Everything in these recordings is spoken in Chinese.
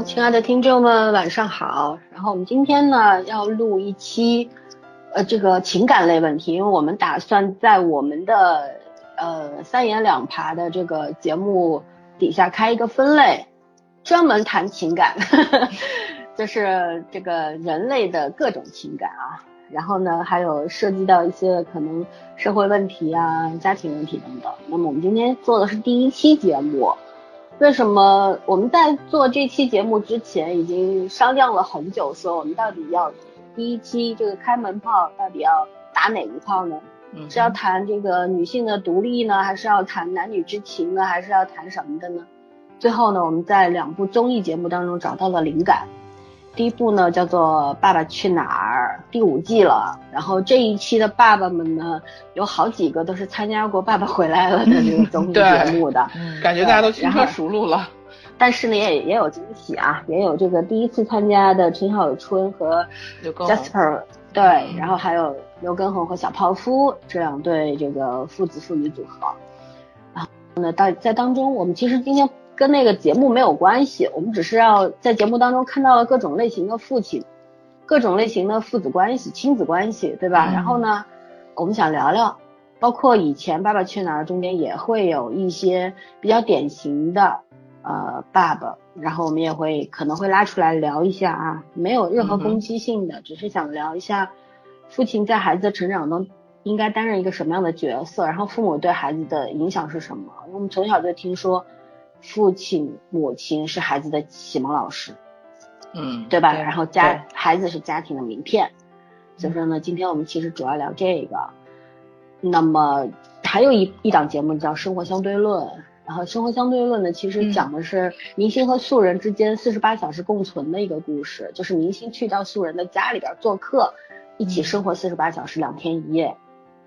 亲爱的听众们，晚上好。然后我们今天呢要录一期，呃，这个情感类问题，因为我们打算在我们的呃三言两爬的这个节目底下开一个分类，专门谈情感，就是这个人类的各种情感啊。然后呢，还有涉及到一些可能社会问题啊、家庭问题等等。那么我们今天做的是第一期节目，为什么我们在做这期节目之前已经商量了很久，说我们到底要第一期这个开门炮到底要打哪一炮呢？是要谈这个女性的独立呢，还是要谈男女之情呢，还是要谈什么的呢？最后呢，我们在两部综艺节目当中找到了灵感。第一部呢叫做《爸爸去哪儿》，第五季了。然后这一期的爸爸们呢，有好几个都是参加过《爸爸回来了》的这个 综艺节目的，感觉大家都轻车熟路了。但是呢，也也有惊喜啊，也有这个第一次参加的陈小春和 Jasper，对，然后还有刘畊宏和小泡芙这两对这个父子父女组合。然后呢，在在当中，我们其实今天。跟那个节目没有关系，我们只是要在节目当中看到了各种类型的父亲，各种类型的父子关系、亲子关系，对吧？然后呢，我们想聊聊，包括以前《爸爸去哪儿》中间也会有一些比较典型的呃爸爸，然后我们也会可能会拉出来聊一下啊，没有任何攻击性的，只是想聊一下父亲在孩子的成长中应该担任一个什么样的角色，然后父母对孩子的影响是什么？我们从小就听说。父亲、母亲是孩子的启蒙老师，嗯，对吧？然后家孩子是家庭的名片，所以说呢，今天我们其实主要聊这个。那么还有一一档节目叫《生活相对论》，然后《生活相对论》呢，其实讲的是明星和素人之间四十八小时共存的一个故事，就是明星去到素人的家里边做客，一起生活四十八小时两天一夜。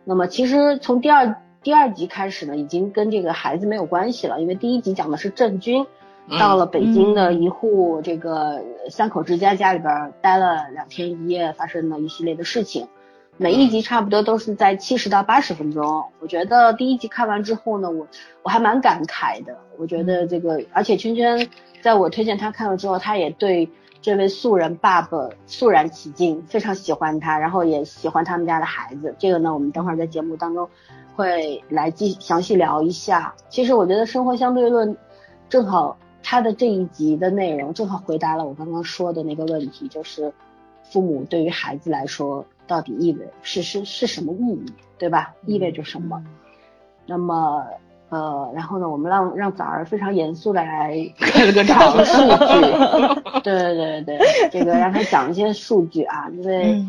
那么其实从第二。第二集开始呢，已经跟这个孩子没有关系了，因为第一集讲的是郑钧到了北京的一户这个三口之家家里边待了两天一夜，发生了一系列的事情。每一集差不多都是在七十到八十分钟。我觉得第一集看完之后呢，我我还蛮感慨的。我觉得这个，而且圈圈在我推荐他看了之后，他也对这位素人爸爸肃然起敬，非常喜欢他，然后也喜欢他们家的孩子。这个呢，我们等会儿在节目当中。会来继详细聊一下。其实我觉得生活相对论正好它的这一集的内容正好回答了我刚刚说的那个问题，就是父母对于孩子来说到底意味是是是什么意义，对吧？意味着什么？那么呃，然后呢，我们让让早儿非常严肃的来开了个讲数据，对对对对，这个让他讲一些数据啊，因为。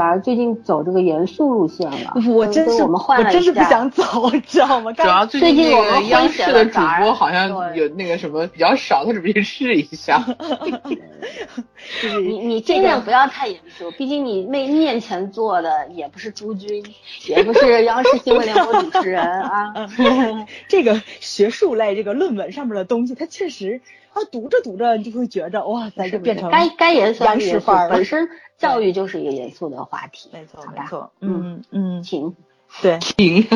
早儿最近走这个严肃路线了，我真是我们换了，我真是不想走，知道吗？主要最近我们央视的主播好像有那个什么比较少，他准备试一下。你你尽量不要太严肃，毕竟你面面前坐的也不是朱军，也不是 央视新闻联播主持人啊。这个学术类这个论文上面的东西，它确实。他读着读着，你就会觉着哇，咱就变成该该严肃严肃范儿本身教育就是一个严肃的话题，没错没错，嗯嗯，请。对。请，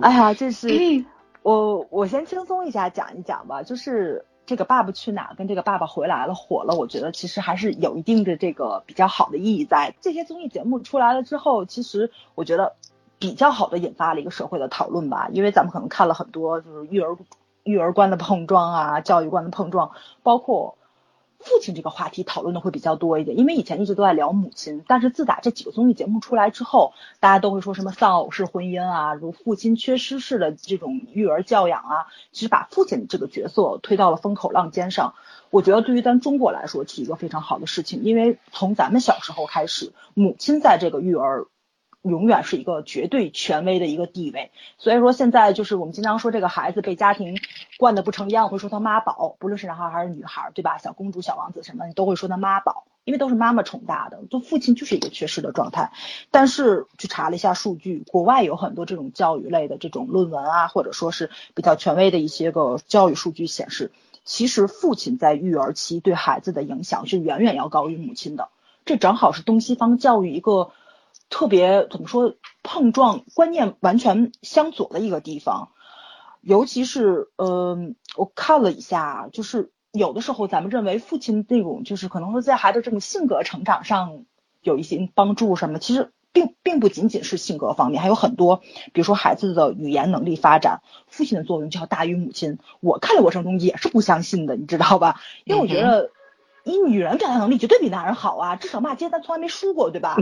哎呀，这是我我先轻松一下讲一讲吧，就是这个《爸爸去哪儿》跟这个《爸爸回来了》火了，我觉得其实还是有一定的这个比较好的意义在。这些综艺节目出来了之后，其实我觉得比较好的引发了一个社会的讨论吧，因为咱们可能看了很多就是育儿。育儿观的碰撞啊，教育观的碰撞，包括父亲这个话题讨论的会比较多一点，因为以前一直都在聊母亲，但是自打这几个综艺节目出来之后，大家都会说什么丧偶式婚姻啊，如父亲缺失式的这种育儿教养啊，其实把父亲这个角色推到了风口浪尖上。我觉得对于咱中国来说是一个非常好的事情，因为从咱们小时候开始，母亲在这个育儿。永远是一个绝对权威的一个地位，所以说现在就是我们经常说这个孩子被家庭惯得不成样，会说他妈宝，不论是男孩还是女孩，对吧？小公主、小王子什么，你都会说他妈宝，因为都是妈妈宠大的，就父亲就是一个缺失的状态。但是去查了一下数据，国外有很多这种教育类的这种论文啊，或者说是比较权威的一些个教育数据显示，其实父亲在育儿期对孩子的影响是远远要高于母亲的。这正好是东西方教育一个。特别怎么说碰撞观念完全相左的一个地方，尤其是呃，我看了一下，就是有的时候咱们认为父亲那种就是可能说在孩子这种性格成长上有一些帮助什么，其实并并不仅仅是性格方面，还有很多，比如说孩子的语言能力发展，父亲的作用就要大于母亲。我看的过程中也是不相信的，你知道吧？因为我觉得，以女人表达能力绝对比男人好啊，至少骂街咱从来没输过，对吧？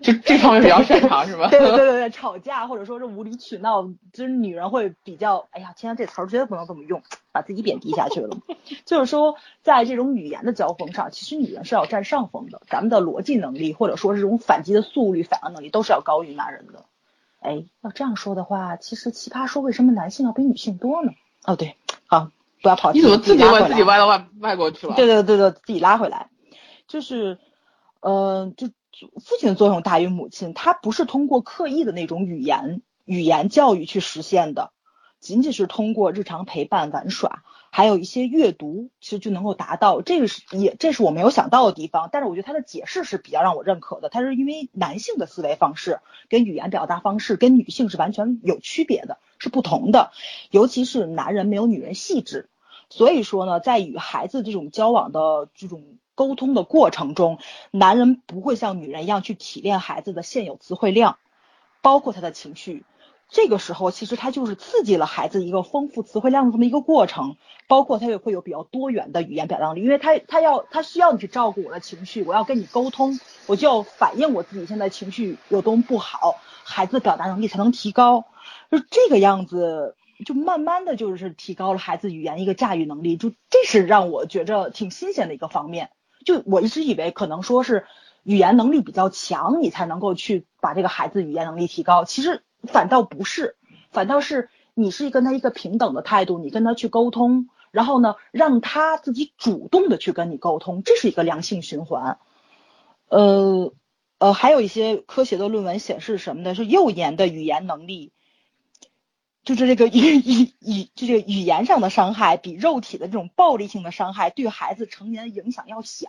就这方面比较擅长是吧？对对对对，吵架或者说是无理取闹，就是女人会比较，哎呀，今天这词儿绝对不能这么用，把自己贬低下去了。就是说，在这种语言的交锋上，其实女人是要占上风的，咱们的逻辑能力或者说这种反击的速率、反应能力都是要高于男人的。哎，要这样说的话，其实奇葩说为什么男性要比女性多呢？哦，对，好，不要跑题，你怎么自己把自己歪到外外国去了？对对对对，自己拉回来，就是，呃，就。父亲的作用大于母亲，他不是通过刻意的那种语言语言教育去实现的，仅仅是通过日常陪伴、玩耍，还有一些阅读，其实就能够达到。这个是也这是我没有想到的地方，但是我觉得他的解释是比较让我认可的。他是因为男性的思维方式跟语言表达方式跟女性是完全有区别的，是不同的，尤其是男人没有女人细致，所以说呢，在与孩子这种交往的这种。沟通的过程中，男人不会像女人一样去提炼孩子的现有词汇量，包括他的情绪。这个时候，其实他就是刺激了孩子一个丰富词汇量的这么一个过程，包括他也会有比较多元的语言表达力，因为他他要他需要你去照顾我的情绪，我要跟你沟通，我就要反映我自己现在情绪有多么不好，孩子表达能力才能提高。就这个样子，就慢慢的就是提高了孩子语言一个驾驭能力，就这是让我觉着挺新鲜的一个方面。就我一直以为可能说是语言能力比较强，你才能够去把这个孩子语言能力提高。其实反倒不是，反倒是你是跟他一个平等的态度，你跟他去沟通，然后呢，让他自己主动的去跟你沟通，这是一个良性循环。呃呃，还有一些科学的论文显示什么呢？是幼年的语言能力。就是这个语语语，就这个语言上的伤害比肉体的这种暴力性的伤害对孩子成年影响要小，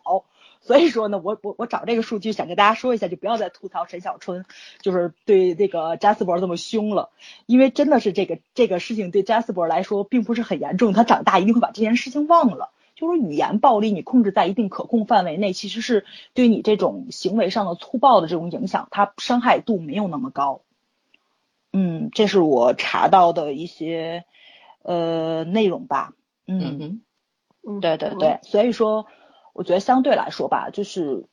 所以说呢，我我我找这个数据想跟大家说一下，就不要再吐槽陈小春，就是对这个加斯伯这么凶了，因为真的是这个这个事情对加斯伯来说并不是很严重，他长大一定会把这件事情忘了。就是语言暴力，你控制在一定可控范围内，其实是对你这种行为上的粗暴的这种影响，它伤害度没有那么高。嗯，这是我查到的一些呃内容吧。嗯嗯，对对对，所以说我觉得相对来说吧，就是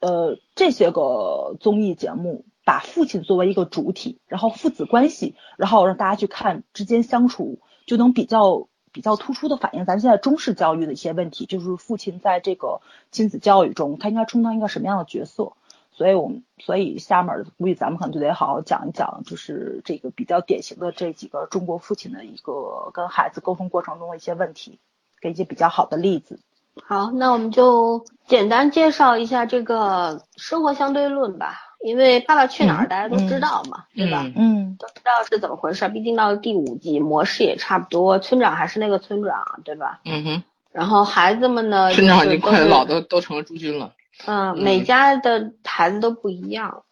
呃这些个综艺节目把父亲作为一个主体，然后父子关系，然后让大家去看之间相处，就能比较比较突出的反映咱现在中式教育的一些问题，就是父亲在这个亲子教育中，他应该充当一个什么样的角色。所以，我们所以下面估计咱们可能就得好好讲一讲，就是这个比较典型的这几个中国父亲的一个跟孩子沟通过程中的一些问题，给一些比较好的例子。好，那我们就简单介绍一下这个生活相对论吧。因为《爸爸去哪儿》大家都知道嘛，对吧？嗯，都知道是怎么回事。毕竟到了第五季，模式也差不多，村长还是那个村长，对吧？嗯哼。然后孩子们呢，村长已经快老的都成了朱军了。嗯，每家的孩子都不一样，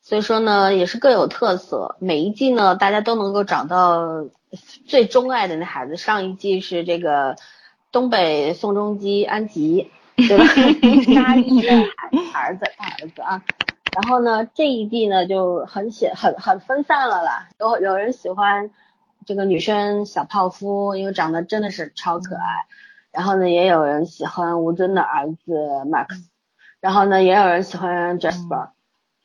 所以说呢，也是各有特色。每一季呢，大家都能够找到最钟爱的那孩子。上一季是这个东北宋仲基安吉，对吧？家里的儿子大儿子啊。然后呢，这一季呢就很显很很分散了啦。有有人喜欢这个女生小泡芙，因为长得真的是超可爱。然后呢，也有人喜欢吴尊的儿子 Max。然后呢，也有人喜欢 Jasper，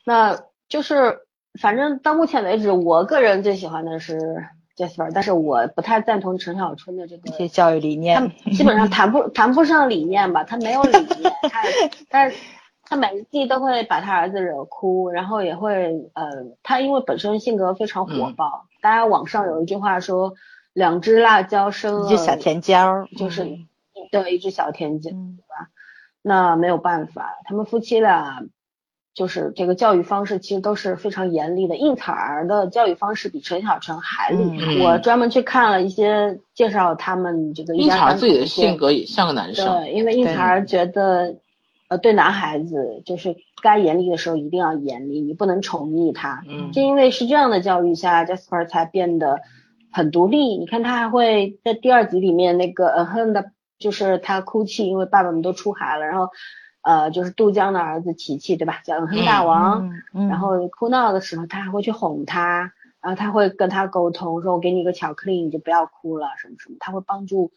那就是反正到目前为止，我个人最喜欢的是 Jasper，但是我不太赞同陈小春的这个一些教育理念，他 基本上谈不谈不上理念吧，他没有理念，他 但是他每一季都会把他儿子惹哭，然后也会呃，他因为本身性格非常火爆，大家网上有一句话说，两只辣椒生一只小甜椒，就是对一只小甜椒，对吧？那没有办法，他们夫妻俩就是这个教育方式其实都是非常严厉的。应采儿的教育方式比陈小春还厉害。我专门去看了一些介绍他们这个应采儿自己的性格也像个男生。对，因为应采儿觉得，呃，对男孩子就是该严厉的时候一定要严厉，你不能宠溺他。嗯。就因为是这样的教育下，Jasper 才变得很独立。你看他还会在第二集里面那个嗯哼的，就是他哭泣，因为爸爸们都出海了，然后呃就是杜江的儿子琪琪对吧，叫嗯哼大王，然后哭闹的时候他还会去哄他，然后他会跟他沟通，说我给你一个巧克力你就不要哭了什么什么，他会帮助。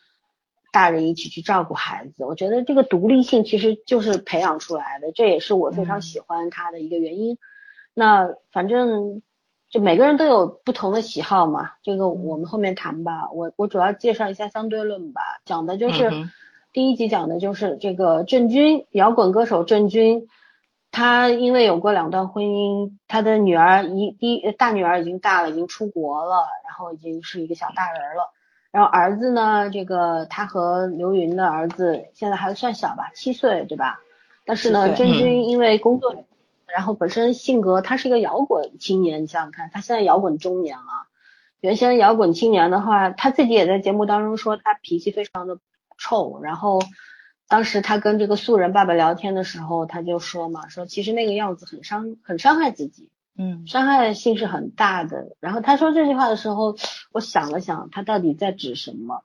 大人一起去照顾孩子，我觉得这个独立性其实就是培养出来的，这也是我非常喜欢他的一个原因。那反正就每个人都有不同的喜好嘛，这个我们后面谈吧。我我主要介绍一下相对论吧，讲的就是第一集讲的就是这个郑钧，摇滚歌手郑钧，他因为有过两段婚姻，他的女儿一一大女儿已经大了，已经出国了，然后已经是一个小大人了。然后儿子呢？这个他和刘云的儿子现在还算小吧，七岁，对吧？但是呢，郑钧因为工作，然后本身性格他是一个摇滚青年，你想想看，他现在摇滚中年了。原先摇滚青年的话，他自己也在节目当中说他脾气非常的臭。然后当时他跟这个素人爸爸聊天的时候，他就说嘛，说其实那个样子很伤，很伤害自己。嗯，伤害性是很大的。然后他说这句话的时候，我想了想，他到底在指什么？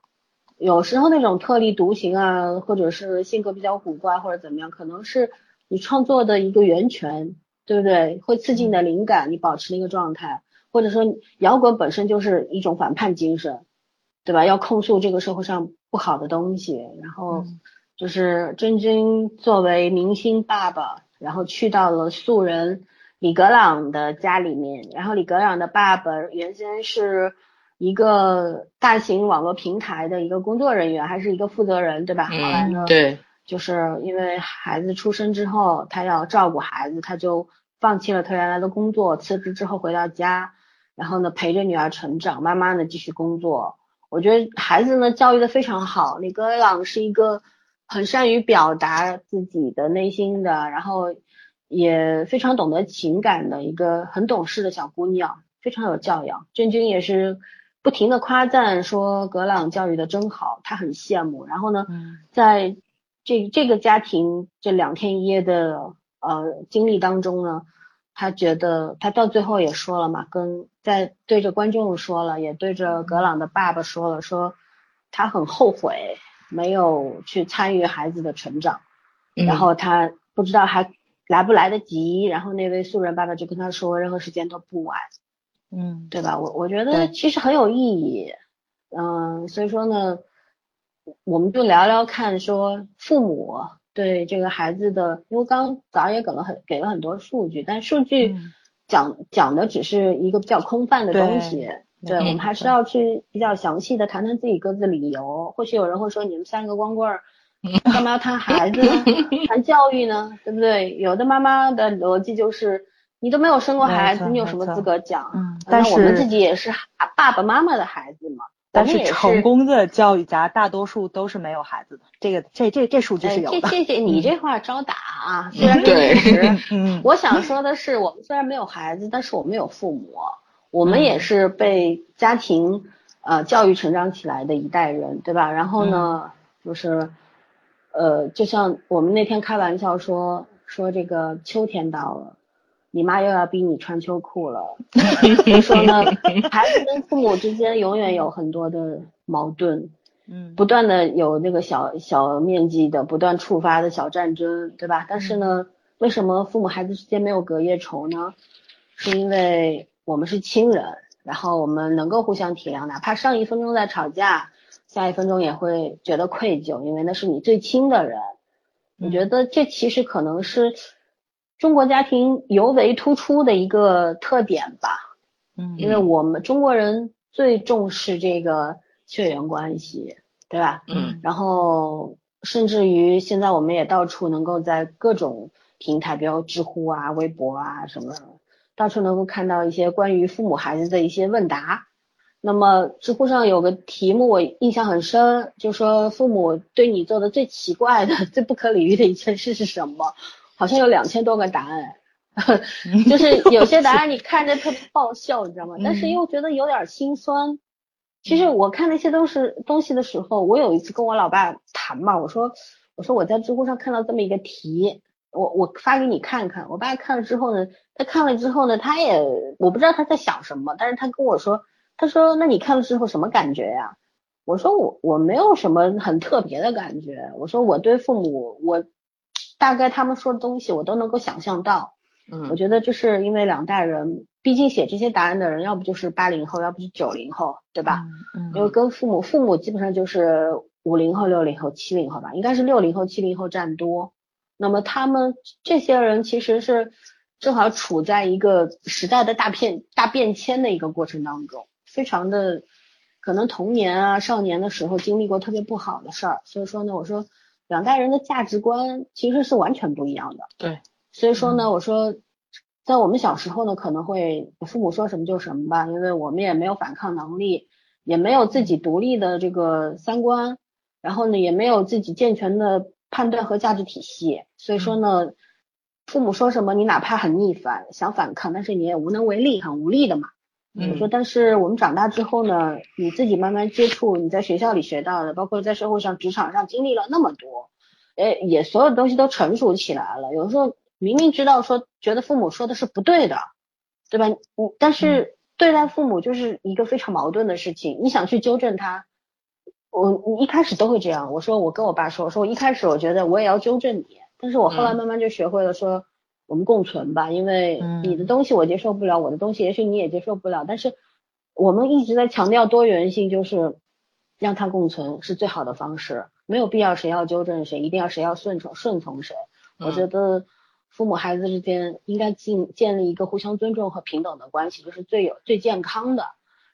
有时候那种特立独行啊，或者是性格比较古怪或者怎么样，可能是你创作的一个源泉，对不对？会刺激你的灵感，你保持那个状态，或者说摇滚本身就是一种反叛精神，对吧？要控诉这个社会上不好的东西。然后就是真真作为明星爸爸，然后去到了素人。李格朗的家里面，然后李格朗的爸爸原先是一个大型网络平台的一个工作人员，还是一个负责人，对吧？后来呢，对，就是因为孩子出生之后，他要照顾孩子，他就放弃了他原来的工作，辞职之后回到家，然后呢陪着女儿成长，慢慢的继续工作。我觉得孩子呢教育的非常好，李格朗是一个很善于表达自己的内心的，然后。也非常懂得情感的一个很懂事的小姑娘，非常有教养。郑钧也是不停的夸赞说格朗教育的真好，他很羡慕。然后呢，在这这个家庭这两天一夜的呃经历当中呢，他觉得他到最后也说了嘛，跟在对着观众说了，也对着格朗的爸爸说了，说他很后悔没有去参与孩子的成长，然后他不知道还。来不来得及？然后那位素人爸爸就跟他说，任何时间都不晚，嗯，对吧？我我觉得其实很有意义，嗯，所以说呢，我们就聊聊看，说父母对这个孩子的，因为刚早上也给了很给了很多数据，但数据讲讲的只是一个比较空泛的东西，对我们还是要去比较详细的谈谈自己各自理由。或许有人会说，你们三个光棍儿。干嘛要谈孩子呢？谈教育呢？对不对？有的妈妈的逻辑就是，你都没有生过孩子，你有什么资格讲？嗯，但是我们自己也是爸爸妈妈的孩子嘛。但是成功的教育家大多数都是没有孩子的，这个这这这数据是有的。谢谢 你这话招打啊，虽然是事实。我想说的是，我们虽然没有孩子，但是我们有父母，我们也是被家庭呃教育成长起来的一代人，对吧？然后呢，就是。呃，就像我们那天开玩笑说说这个秋天到了，你妈又要逼你穿秋裤了。所以说呢，孩子跟父母之间永远有很多的矛盾，嗯，不断的有那个小小面积的不断触发的小战争，对吧？但是呢，为什么父母孩子之间没有隔夜仇呢？是因为我们是亲人，然后我们能够互相体谅，哪怕上一分钟在吵架。下一分钟也会觉得愧疚，因为那是你最亲的人。我觉得这其实可能是中国家庭尤为突出的一个特点吧。嗯，因为我们中国人最重视这个血缘关系，对吧？嗯。然后甚至于现在我们也到处能够在各种平台，比如知乎啊、微博啊什么，到处能够看到一些关于父母孩子的一些问答。那么知乎上有个题目我印象很深，就说父母对你做的最奇怪的、最不可理喻的一件事是什么？好像有两千多个答案，就是有些答案 你看着特别爆笑，你知道吗？但是又觉得有点心酸。其实我看那些都是东西的时候，我有一次跟我老爸谈嘛，我说我说我在知乎上看到这么一个题，我我发给你看看。我爸看了之后呢，他看了之后呢，他也我不知道他在想什么，但是他跟我说。他说那你看了之后什么感觉呀？我说我我没有什么很特别的感觉。我说我对父母，我大概他们说的东西我都能够想象到。嗯，我觉得就是因为两代人，毕竟写这些答案的人，要不就是八零后，要不是九零后，对吧？嗯，因为跟父母，父母基本上就是五零后、六零后、七零后吧，应该是六零后、七零后占多。那么他们这些人其实是正好处在一个时代的大变大变迁的一个过程当中，非常的。可能童年啊、少年的时候经历过特别不好的事儿，所以说呢，我说两代人的价值观其实是完全不一样的。对，所以说呢，我说在我们小时候呢，可能会父母说什么就什么吧，因为我们也没有反抗能力，也没有自己独立的这个三观，然后呢，也没有自己健全的判断和价值体系，所以说呢，父母说什么，你哪怕很逆反，想反抗，但是你也无能为力，很无力的嘛。我说，但是我们长大之后呢，你自己慢慢接触，你在学校里学到的，包括在社会上、职场上经历了那么多，哎，也所有东西都成熟起来了。有的时候明明知道说，觉得父母说的是不对的，对吧？你但是对待父母就是一个非常矛盾的事情。你想去纠正他，我你一开始都会这样。我说我跟我爸说，我说我一开始我觉得我也要纠正你，但是我后来慢慢就学会了说。我们共存吧，因为你的东西我接受不了，我的东西也许你也接受不了，但是我们一直在强调多元性，就是让它共存是最好的方式，没有必要谁要纠正谁，一定要谁要顺从顺从谁。我觉得父母孩子之间应该建建立一个互相尊重和平等的关系，就是最有最健康的。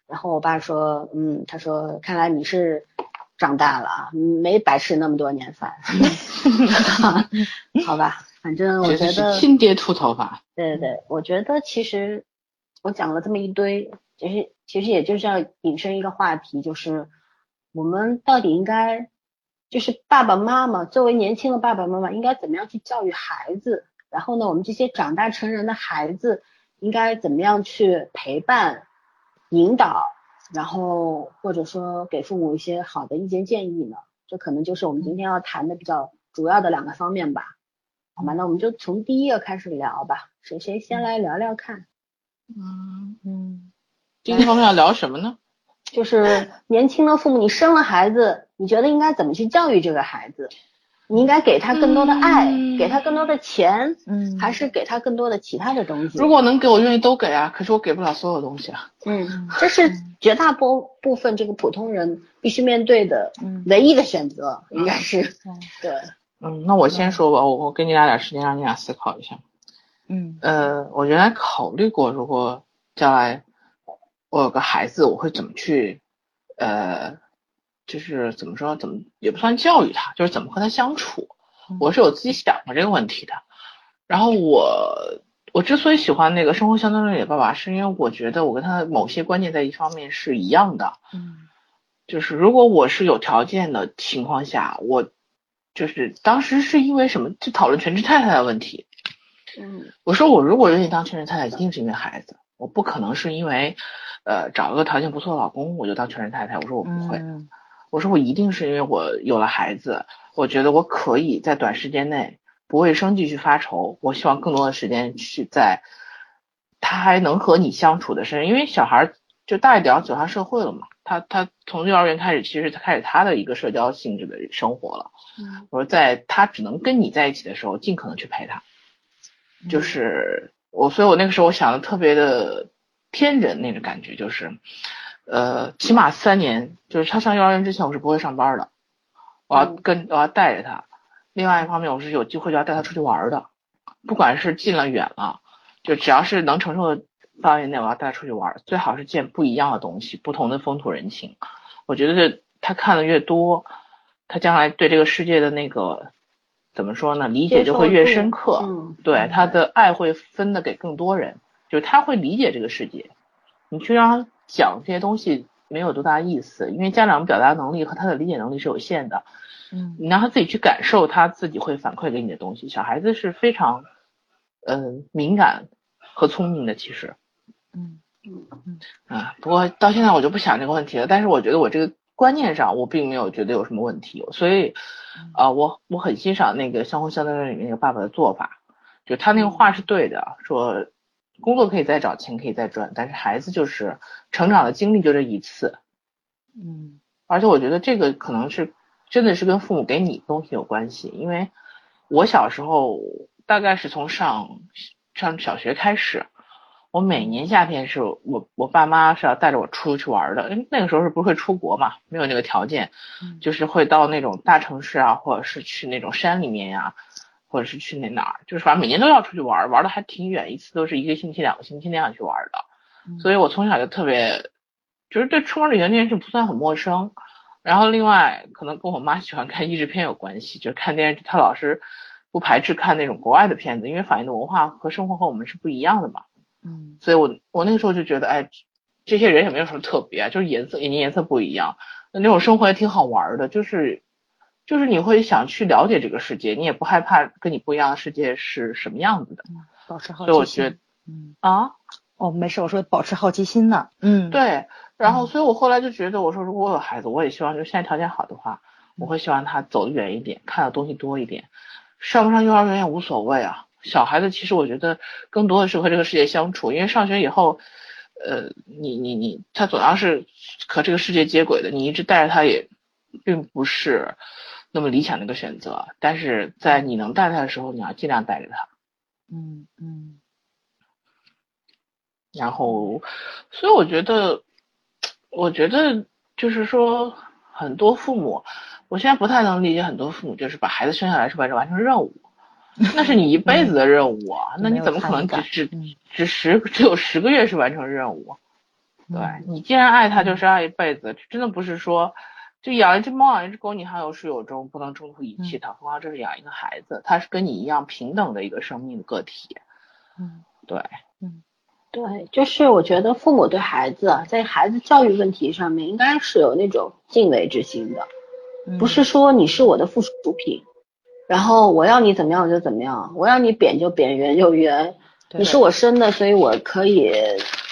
然后我爸说，嗯，他说看来你是长大了，没白吃那么多年饭，好吧。反正我觉得亲爹秃头法。对对对，我觉得其实我讲了这么一堆，其实其实也就是要引申一个话题，就是我们到底应该，就是爸爸妈妈作为年轻的爸爸妈妈，应该怎么样去教育孩子？然后呢，我们这些长大成人的孩子应该怎么样去陪伴、引导，然后或者说给父母一些好的意见建议呢？这可能就是我们今天要谈的比较主要的两个方面吧。好吧，那我们就从第一个开始聊吧。谁谁先来聊聊看？嗯嗯，今天我们要聊什么呢？就是年轻的父母，你生了孩子，你觉得应该怎么去教育这个孩子？你应该给他更多的爱，给他更多的钱，嗯，还是给他更多的其他的东西？如果能给我愿意都给啊，可是我给不了所有东西啊。嗯，这是绝大部部分这个普通人必须面对的唯一的选择，应该是对。嗯，那我先说吧，我我给你俩点时间，让你俩思考一下。嗯，呃，我原来考虑过，如果将来我有个孩子，我会怎么去，呃，就是怎么说，怎么也不算教育他，就是怎么和他相处。我是有自己想过这个问题的。然后我我之所以喜欢那个生活相对论里的爸爸，是因为我觉得我跟他某些观念在一方面是一样的。嗯，就是如果我是有条件的情况下，我。就是当时是因为什么就讨论全职太太的问题，嗯，我说我如果愿意当全职太太，一定是因为孩子，我不可能是因为，呃，找一个条件不错的老公我就当全职太太。我说我不会，我说我一定是因为我有了孩子，我觉得我可以在短时间内不为生计去发愁，我希望更多的时间去在他还能和你相处的身上，因为小孩就大一点走上社会了嘛。他他从幼儿园开始，其实他开始他的一个社交性质的生活了。嗯，我说在他只能跟你在一起的时候，尽可能去陪他。就是我，所以我那个时候我想的特别的天真那种感觉，就是呃，起码三年，就是他上幼儿园之前，我是不会上班的。我要跟我要带着他。另外一方面，我是有机会就要带他出去玩的，不管是近了远了，就只要是能承受的。范围内，我要带他出去玩，最好是见不一样的东西，不同的风土人情。我觉得他看的越多，他将来对这个世界的那个怎么说呢，理解就会越深刻。嗯，对他的爱会分的给更多人，就是他会理解这个世界。你去让他讲这些东西没有多大意思，因为家长表达能力和他的理解能力是有限的。嗯，你让他自己去感受，他自己会反馈给你的东西。小孩子是非常嗯敏感和聪明的，其实。嗯嗯嗯啊，不过到现在我就不想这个问题了。但是我觉得我这个观念上，我并没有觉得有什么问题。所以啊，我我很欣赏那个《相互相对论》里面那个爸爸的做法，就他那个话是对的，说工作可以再找，钱可以再赚，但是孩子就是成长的经历就这一次，嗯，而且我觉得这个可能是真的是跟父母给你东西有关系，因为我小时候大概是从上上小学开始，我每年夏天是我我爸妈是要带着我出去玩的，因为那个时候是不会出国嘛，没有那个条件，就是会到那种大城市啊，或者是去那种山里面呀。或者是去那哪儿，就是反正每年都要出去玩，玩的还挺远，一次都是一个星期、两个星期那样去玩的。所以我从小就特别，就是对出门旅行这件事不算很陌生。然后另外可能跟我妈喜欢看译制片有关系，就是看电视剧，她老是不排斥看那种国外的片子，因为反映的文化和生活和我们是不一样的嘛。嗯，所以我我那个时候就觉得，哎，这些人也没有什么特别，就是颜色眼睛颜色不一样，那种生活也挺好玩的，就是。就是你会想去了解这个世界，你也不害怕跟你不一样的世界是什么样子的，保持好奇心。所以我觉得，嗯啊，哦，没事，我说保持好奇心呢。嗯，对。然后，所以我后来就觉得，我说如果我有孩子，我也希望就现在条件好的话，我会希望他走得远一点，看的东西多一点。上不上幼儿园也无所谓啊。小孩子其实我觉得更多的是和这个世界相处，因为上学以后，呃，你你你，他总要是和这个世界接轨的，你一直带着他也并不是。那么理想的一个选择，但是在你能带他的时候，你要尽量带着他。嗯嗯。然后，所以我觉得，我觉得就是说，很多父母，我现在不太能理解很多父母，就是把孩子生下来是为了完成任务，那是你一辈子的任务啊，那你怎么可能只只只十只有十个月是完成任务？对你既然爱他，就是爱一辈子，真的不是说。就养一只猫，养一只狗，你还有始有终，不能中途遗弃它。何况这是养一个孩子，他是跟你一样平等的一个生命的个体。嗯，对，嗯，对，就是我觉得父母对孩子在孩子教育问题上面，应该是有那种敬畏之心的，不是说你是我的附属品，然后我要你怎么样我就怎么样，我要你扁就扁，圆就圆，你是我生的，所以我可以。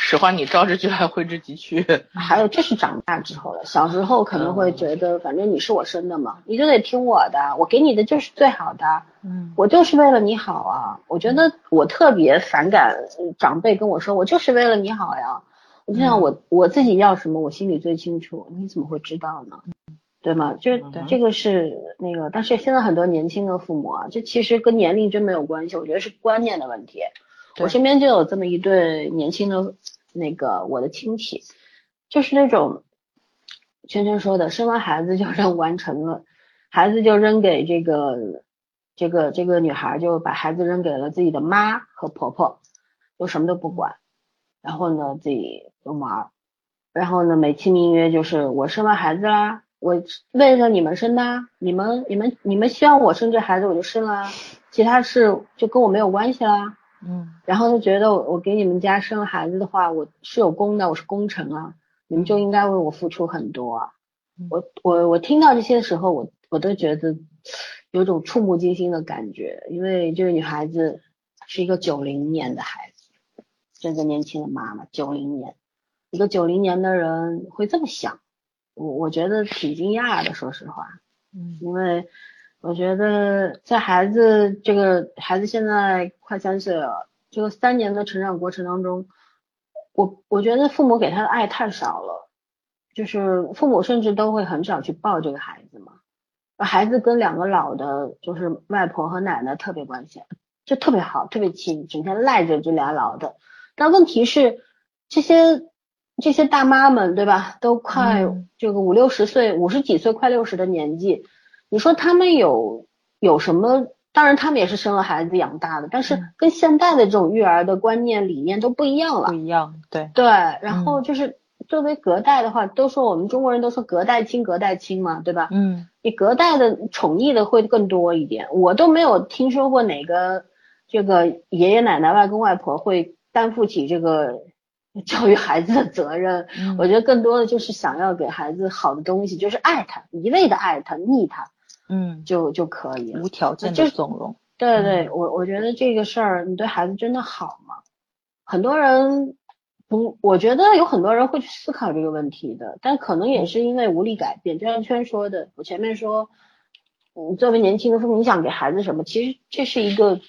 使唤你招之即来挥之即去。还有这是长大之后了，小时候可能会觉得，反正你是我生的嘛，你就得听我的，我给你的就是最好的。嗯，我就是为了你好啊。我觉得我特别反感长辈跟我说，我就是为了你好呀。我就想我我自己要什么，我心里最清楚，你怎么会知道呢？对吗？就这个是那个，但是现在很多年轻的父母啊，这其实跟年龄真没有关系，我觉得是观念的问题。我身边就有这么一对年轻的。那个我的亲戚，就是那种圈圈说的，生完孩子就扔完成了，孩子就扔给这个这个这个女孩，就把孩子扔给了自己的妈和婆婆，都什么都不管，然后呢自己就玩，然后呢美其名曰就是我生完孩子啦，我为了你们生的，你们你们你们希望我生这孩子我就生了，其他事就跟我没有关系啦。嗯，然后就觉得我我给你们家生了孩子的话，我是有功的，我是功臣啊，你们就应该为我付出很多啊。我我我听到这些时候，我我都觉得有种触目惊心的感觉，因为这个女孩子是一个九零年的孩子，这个年轻的妈妈，九零年，一个九零年的人会这么想，我我觉得挺惊讶的，说实话，嗯，因为。我觉得在孩子这个孩子现在快三岁了，这个三年的成长过程当中，我我觉得父母给他的爱太少了，就是父母甚至都会很少去抱这个孩子嘛，孩子跟两个老的，就是外婆和奶奶特别关系，就特别好，特别亲，整天赖着这俩老的。但问题是这些这些大妈们，对吧？都快这个五六十岁，五十几岁，快六十的年纪。你说他们有有什么？当然，他们也是生了孩子养大的，但是跟现代的这种育儿的观念理念都不一样了。不一样，对对。然后就是作为隔代的话，都说我们中国人都说隔代亲，隔代亲嘛，对吧？嗯。你隔代的宠溺的会更多一点，我都没有听说过哪个这个爷爷奶奶、外公外婆会担负起这个 教育孩子的责任。我觉得更多的就是想要给孩子好的东西，就是爱他，一味的爱他，溺他。嗯，就就可以无条件的纵容。对对，我我觉得这个事儿，你对孩子真的好吗？很多人不，我觉得有很多人会去思考这个问题的，但可能也是因为无力改变。就像圈说的，我前面说，嗯，作为年轻的父母，你想给孩子什么？其实这是一个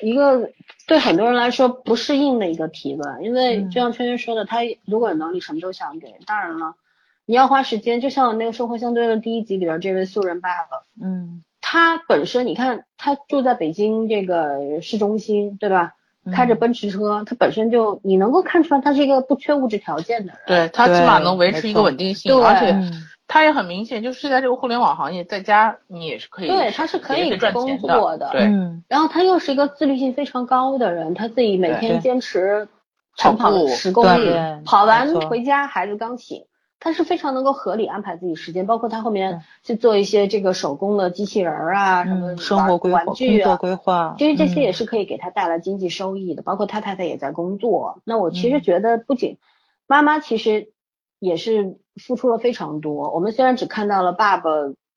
一个对很多人来说不适应的一个提问，因为嗯就像圈圈说的，他如果有能力，什么都想给。当然了，你要花时间，就像那个《生活相对论》第一集里边这位素人爸爸，嗯，他本身你看他住在北京这个市中心，对吧？开着奔驰车，他本身就你能够看出来他是一个不缺物质条件的人。对他起码能维持一个稳定性，对而且嗯他也很明显，就是在这个互联网行业，在家你也是可以，对他是可以赚工钱作的对，嗯然后他又是一个自律性非常高的人，他自己每天坚持长跑十公里，跑完回家孩子刚醒，他是非常能够合理安排自己时间，包括他后面去做一些这个手工的机器人儿啊，什么嗯，生活规划、工玩具啊，作规划，其实这些也嗯是可以给他带来经济收益的，包括他太太也在工作。那我其实嗯觉得，不仅妈妈其实也是付出了非常多。我们虽然只看到了爸爸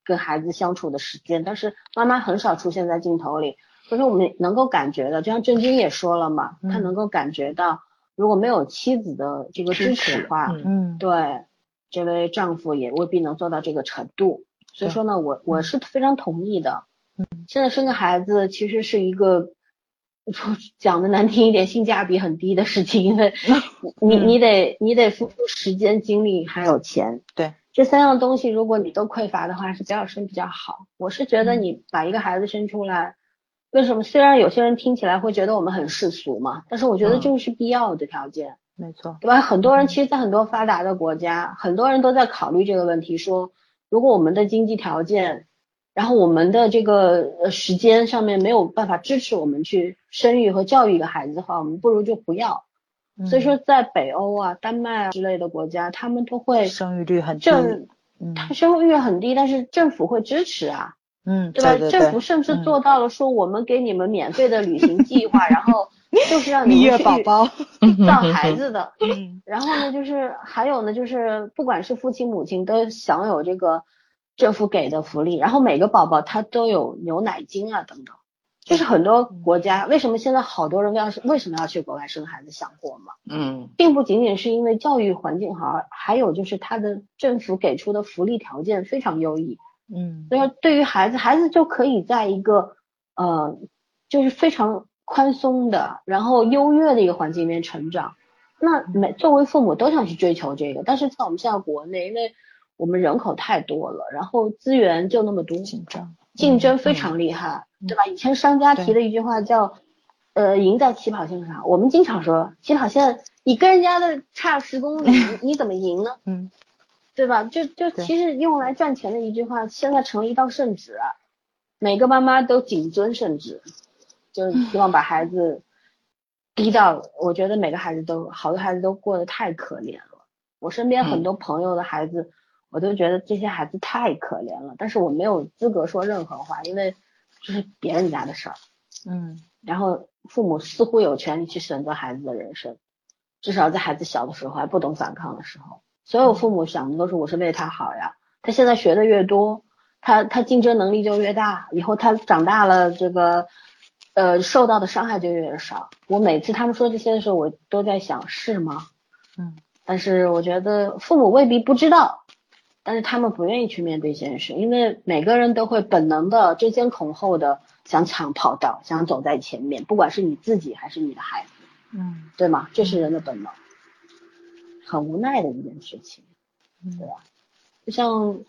跟孩子相处的时间，但是妈妈很少出现在镜头里。可是我们能够感觉到，就像郑钧也说了嘛，他嗯能够感觉到，如果没有妻子的这个支支持持的话，嗯嗯对这位丈夫也未必能做到这个程度。所以说呢，我我嗯是非常同意的。嗯，现在生个孩子其实是一个说 讲的难听一点，性价比很低的事情，因为 你嗯你得你得付出时间、精力还有钱。对，这三样东西如果你都匮乏的话，是不要生比较好。我是觉得嗯你把一个孩子生出来。为什么？虽然有些人听起来会觉得我们很世俗嘛，但是我觉得嗯这个是必要的条件。没错，对吧？很多人嗯其实，在很多发达的国家，很多人都在考虑这个问题，说如果我们的经济条件，然后我们的这个呃时间上面没有办法支持我们去生育和教育一个孩子的话，我们不如就不要。所以说，在北欧啊、丹麦啊之类的国家，他们都会嗯生育率很低，他生育率很低，但是政府会支持啊。嗯，对吧？对政府甚至做到了说，我们给你们免费的旅行计划，然后就是让你们去月宝宝，造 孩子的。嗯然后呢，就是还有呢，就是不管是父亲母亲都享有这个政府给的福利，然后每个宝宝他都有牛奶金啊等等。就是很多国家为什么现在好多人要是为什么要去国外生孩子想过吗？嗯并不仅仅是因为教育环境好，还有就是他的政府给出的福利条件非常优异。嗯所以说，对于孩子，孩子就可以在一个呃，就是非常宽松的，然后优越的一个环境里面成长。那每作为父母都想去追求这个，但是在我们现在国内，因为我们人口太多了，然后资源就那么多，竞争，竞争非常厉害，对吧？以前商家提的一句话叫“呃，赢在起跑线上”，我们经常说起跑线你跟人家的差十公里，你你怎么赢呢？嗯对吧？就就其实用来赚钱的一句话，现在成了一道圣旨啊，每个妈妈都谨遵圣旨，就是希望把孩子逼到，我觉得每个孩子都好多孩子都过得太可怜了。我身边很多朋友的孩子，我都觉得这些孩子太可怜了，但是我没有资格说任何话，因为这是别人家的事儿。嗯然后父母似乎有权利去选择孩子的人生，至少在孩子小的时候还不懂反抗的时候，所有父母想的都是我是为他好呀。他现在学的越多，他他竞争能力就越大，以后他长大了，这个呃受到的伤害就越少。我每次他们说这些的时候，我都在想是吗？嗯但是我觉得父母未必不知道，但是他们不愿意去面对现实，因为每个人都会本能的争先恐后的想抢跑道，想走在前面，不管是你自己还是你的孩子，嗯对吗？这是人的本能，很无奈的一件事情，嗯对吧？就像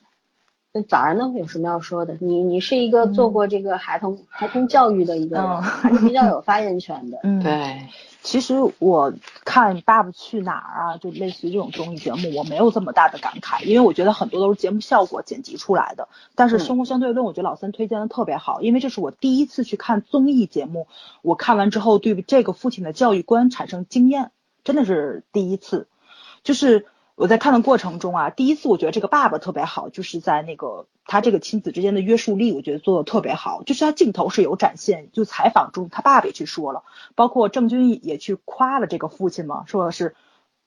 那早儿呢，有什么要说的？你你是一个做过这个孩童、孩童教育的一个还是比较 有发言权的。嗯，对，其实我看《爸爸去哪儿》啊，就类似于这种综艺节目，我没有这么大的感慨，因为我觉得很多都是节目效果剪辑出来的。但是嗯《生活相对论》，我觉得老三推荐的特别好，因为这是我第一次去看综艺节目，我看完之后对这个父亲的教育观产生经验，真的是第一次。就是我在看的过程中啊，第一次我觉得这个爸爸特别好，就是在那个他这个亲子之间的约束力，我觉得做的特别好。就是他镜头是有展现，就采访中他爸爸也去说了，包括郑钧也去夸了这个父亲嘛，说的是。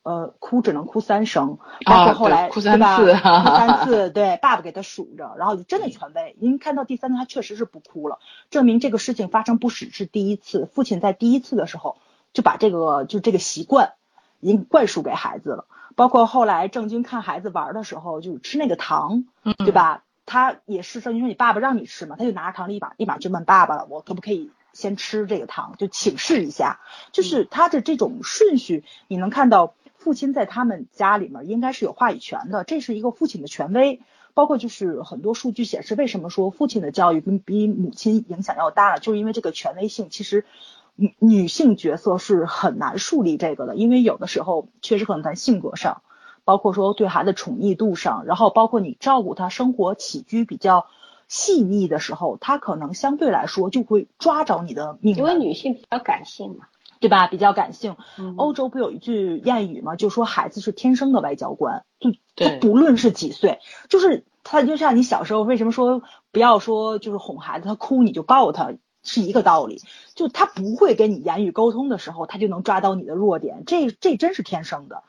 呃，哭只能哭三声，包括后来、对哭三次 哭三次，对，爸爸给他数着，然后就真的权威。您看到第三次，他确实是不哭了，证明这个事情发生不只是第一次。父亲在第一次的时候就把这个就这个习惯已经灌输给孩子了，包括后来郑钧看孩子玩的时候，就吃那个糖，对吧？他也是郑钧说你爸爸让你吃嘛，他就拿着糖立马立马就问爸爸了，我可不可以先吃这个糖，就请示一下，就是他的这种顺序，你能看到父亲在他们家里面应该是有话语权的，这是一个父亲的权威。包括就是很多数据显示，为什么说父亲的教育比比母亲影响要大，就是因为这个权威性，其实女女性角色是很难树立这个的，因为有的时候确实可能在性格上，包括说对孩子宠溺度上，然后包括你照顾他生活起居比较细腻的时候，他可能相对来说就会抓着你的命，因为女性比较感性嘛。对吧？比较感性。欧洲不有一句谚语嘛？就说孩子是天生的外交官，就他不论是几岁，就是他就像你小时候为什么说不要说就是哄孩子，他哭你就抱他，是一个道理。就他不会跟你言语沟通的时候，他就能抓到你的弱点，这这真是天生的。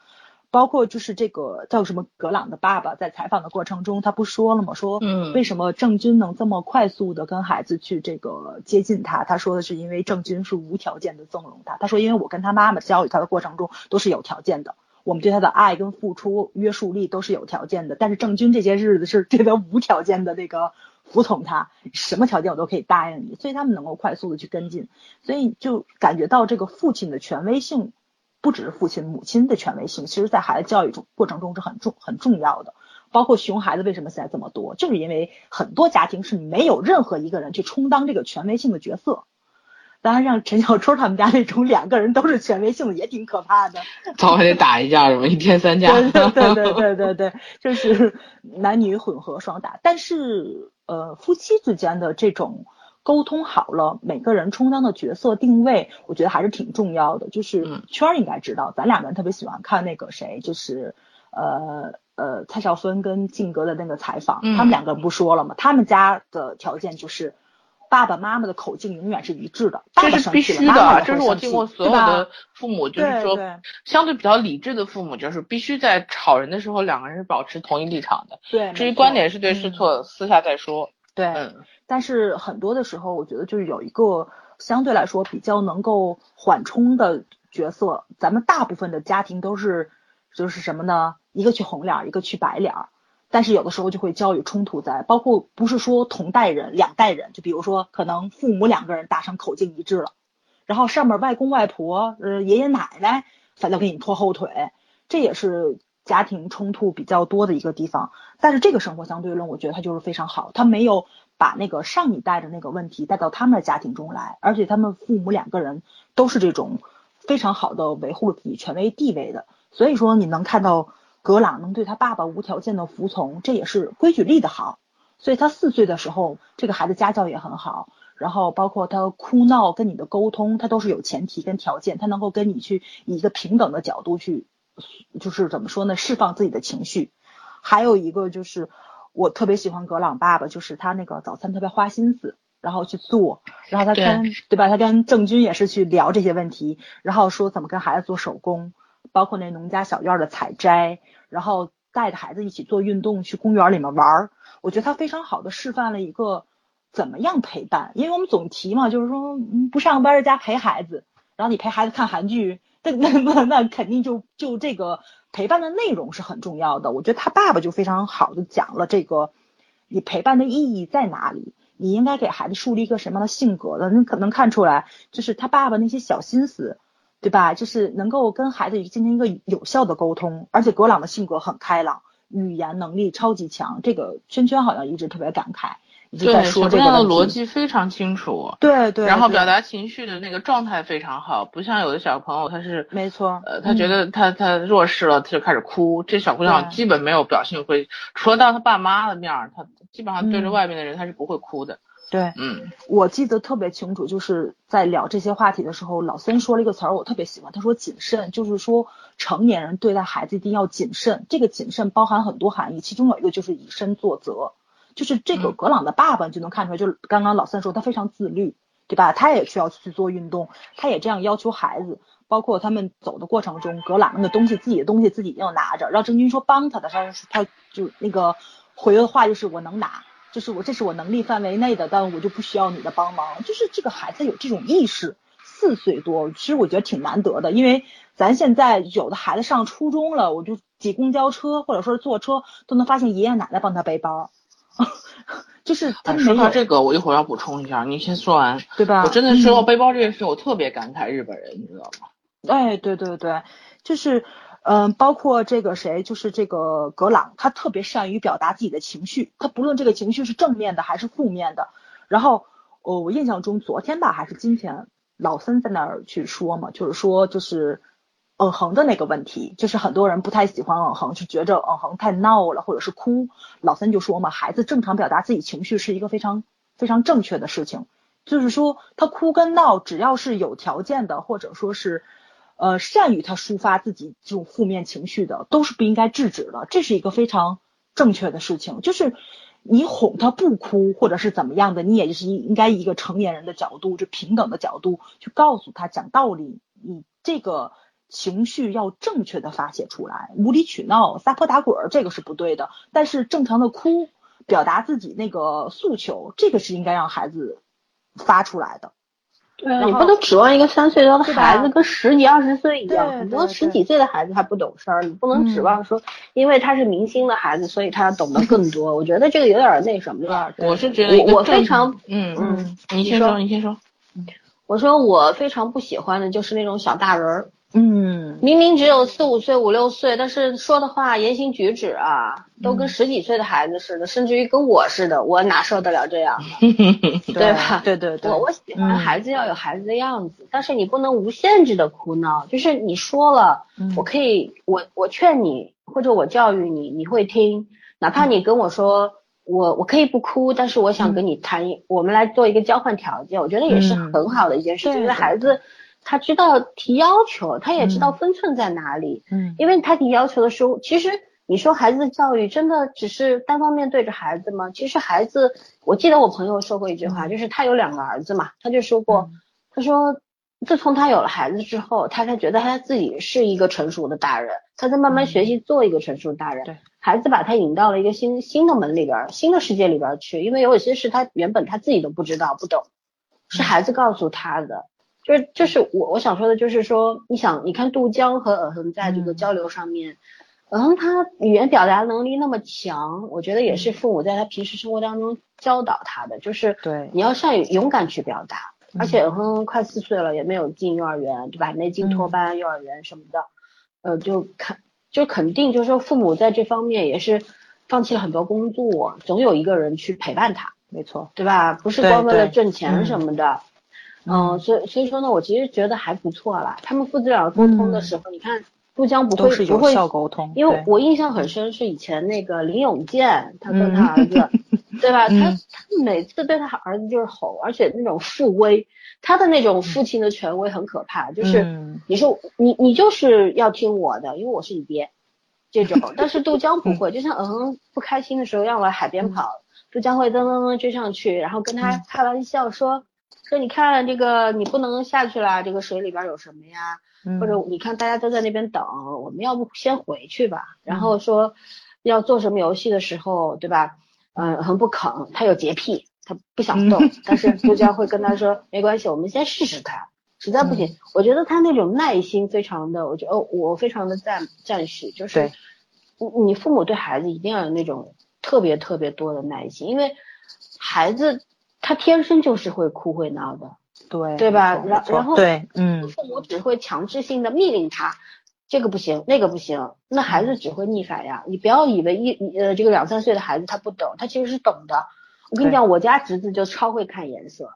包括就是这个叫什么格朗的爸爸在采访的过程中，他不说了吗？说，嗯，为什么郑钧能这么快速的跟孩子去这个接近他？他说的是因为郑钧是无条件的纵容他。他说，因为我跟他妈妈教育他的过程中都是有条件的，我们对他的爱跟付出约束力都是有条件的。但是郑钧这些日子是对他无条件的那个服从他，什么条件我都可以答应你，所以他们能够快速的去跟进，所以就感觉到这个父亲的权威性。不只是父亲、母亲的权威性，其实在孩子教育中过程中是很重很重要的。包括熊孩子为什么现在这么多，就是因为很多家庭是没有任何一个人去充当这个权威性的角色。当然，让陈小春他们家那种两个人都是权威性的，也挺可怕的。早晚得打一架，什么一天三架。对对对对对对，就是男女混合双打。但是呃，夫妻之间的这种。沟通好了，每个人充当的角色定位，我觉得还是挺重要的。就是圈儿应该知道，咱两个人特别喜欢看那个谁，就是呃呃蔡少芬跟靖哥的那个采访，他们两个人不说了吗？他们家的条件就是爸爸妈妈的口径永远是一致的，这是必须的，这是我听过所有的父母，就是说相对比较理智的父母，就是必须在吵人的时候两个人是保持同一立场的。对，至于观点是对是错，私下再说。对。但是很多的时候，我觉得就是有一个相对来说比较能够缓冲的角色。咱们大部分的家庭都是，就是什么呢？一个去红脸，一个去白脸。但是有的时候就会教育冲突在，包括不是说同代人、两代人，就比如说可能父母两个人达成口径一致了，然后上面外公外婆、呃爷爷奶奶反倒给你拖后腿，这也是家庭冲突比较多的一个地方。但是这个生活相对论，我觉得它就是非常好，它没有。把那个上一代的那个问题带到他们的家庭中来，而且他们父母两个人都是这种非常好的维护自己权威地位的，所以说你能看到格朗能对他爸爸无条件的服从，这也是规矩立的好。所以他四岁的时候，这个孩子家教也很好，然后包括他哭闹跟你的沟通，他都是有前提跟条件，他能够跟你去以一个平等的角度去，就是怎么说呢，释放自己的情绪。还有一个就是。我特别喜欢格朗爸爸，就是他那个早餐特别花心思，然后去做，然后他跟对吧？他跟郑钧也是去聊这些问题，然后说怎么跟孩子做手工，包括那农家小院的采摘，然后带着孩子一起做运动，去公园里面玩儿。我觉得他非常好的示范了一个怎么样陪伴，因为我们总提嘛，就是说不上班在家陪孩子，然后你陪孩子看韩剧，那那那肯定就就这个。陪伴的内容是很重要的，我觉得他爸爸就非常好的讲了这个，你陪伴的意义在哪里？你应该给孩子树立一个什么样的性格的？你可能看出来，就是他爸爸那些小心思，对吧？就是能够跟孩子进行一个有效的沟通，而且格朗的性格很开朗，语言能力超级强，这个圈圈好像一直特别感慨。对，小姑娘的逻辑非常清楚，对对，然后表达情绪的那个状态非常好，不像有的小朋友他是，没错，呃，他觉得他他弱势了，他就开始哭。这小姑娘基本没有表现会，除了当他爸妈的面儿，他基本上对着外面的人他是不会哭的。对，嗯，我记得特别清楚，就是在聊这些话题的时候，老森说了一个词儿，我特别喜欢，他说谨慎，就是说成年人对待孩子一定要谨慎，这个谨慎包含很多含义，其中有一个就是以身作则。就是这个格朗的爸爸就能看出来，就是刚刚老三说他非常自律，对吧？他也需要去做运动，他也这样要求孩子。包括他们走的过程中，格朗那个东西自己的东西自己要拿着，让郑钧说帮他的，他他就那个回的话就是我能拿，就是我这是我能力范围内的，但我就不需要你的帮忙。就是这个孩子有这种意识，四岁多，其实我觉得挺难得的，因为咱现在有的孩子上初中了，我就挤公交车或者说坐车都能发现爷爷奶奶帮他背包。就是他说到这个，我一会儿要补充一下，你先说完，对吧？我真的说到背包这件事，我特别感慨日本人，你知道吗？哎，对对对，就是。嗯，包括这个谁，就是这个格朗，他特别善于表达自己的情绪，他不论这个情绪是正面的还是负面的。然后，哦，我印象中昨天吧还是今天，老森在那儿去说嘛，就是说就是嗯恒的那个问题，就是很多人不太喜欢嗯恒，就觉着嗯恒太闹了或者是哭。老森就说嘛，孩子正常表达自己情绪是一个非常非常正确的事情，就是说他哭跟闹只要是有条件的，或者说是。呃，善于他抒发自己这种负面情绪的，都是不应该制止的。这是一个非常正确的事情。就是你哄他不哭，或者是怎么样的，你也是应应该一个成年人的角度，就平等的角度去告诉他讲道理。你这个情绪要正确的发泄出来，无理取闹、撒泼打滚，这个是不对的。但是正常的哭，表达自己那个诉求，这个是应该让孩子发出来的。对啊，你不能指望一个三岁多的孩子跟十几二十岁一样，很多十几岁的孩子还不懂事儿，你不能指望说，因为他是明星的孩子，所以他懂得更多。我觉得这个有点那什么了。我是觉得我非常嗯嗯，你先说，你先说。我说我非常不喜欢的就是那种小大人儿。嗯，明明只有四五岁、五六岁，但是说的话、言行举止啊，都跟十几岁的孩子似的，甚至于跟我似的，我哪受得了这样？对吧？对对对，我我喜欢孩子要有孩子的样子，但是你不能无限制的哭闹。就是你说了，我可以，我我劝你，或者我教育你，你会听。哪怕你跟我说，我我可以不哭，但是我想跟你谈，我们来做一个交换条件，我觉得也是很好的一件事情，因为孩子。他知道提要求，他也知道分寸在哪里。嗯，因为他提要求的时候，其实你说孩子的教育真的只是单方面对着孩子吗？其实孩子，我记得我朋友说过一句话，就是他有两个儿子嘛，他就说过，他说自从他有了孩子之后，他才觉得他自己是一个成熟的大人，他在慢慢学习做一个成熟的大人。对，孩子把他引到了一个新新的门里边，新的世界里边去，因为有些事他原本他自己都不知道不懂，是孩子告诉他的。就是就是我我想说的，就是说，你想，你看杜江和尔恒在这个交流上面，尔恒他语言表达能力那么强，我觉得也是父母在他平时生活当中教导他的，就是对你要善于勇敢去表达。而且尔恒快四岁了，也没有进幼儿园，对吧？没进托班幼儿园什么的，呃，就看就肯定就是说父母在这方面也是放弃了很多工作，总有一个人去陪伴他，没错，对吧？不是光为了挣钱什么的。嗯，所以所以说呢，我其实觉得还不错啦。他们父子俩沟通的时候，你看杜江不会不会沟通，因为我印象很深是以前那个林永健，他跟他儿子，对吧？他他每次对他儿子就是吼，而且那种父威，他的那种父亲的权威很可怕，就是你说你你就是要听我的，因为我是你爹这种。但是杜江不会，就像 嗯不开心的时候要往海边跑，杜江会噔噔噔追上去，然后跟他开玩笑说。说你看这个，你不能下去了，这个水里边有什么呀？或者你看大家都在那边等，我们要不先回去吧？然后说要做什么游戏的时候，对吧？嗯，很不肯，他有洁癖，他不想动。但是杜江会跟他说没关系，我们先试试看，实在不行，我觉得他那种耐心非常的，我觉得我非常的赞赞许，就是你你父母对孩子一定要有那种特别特别多的耐心，因为孩子。他天生就是会哭会闹的，对对吧？然然后对，嗯，父母只会强制性的命令他，这个不行，那个不行，那孩子只会逆反呀。你不要以为一呃这个两三岁的孩子他不懂，他其实是懂的。我跟你讲，我家侄子就超会看颜色，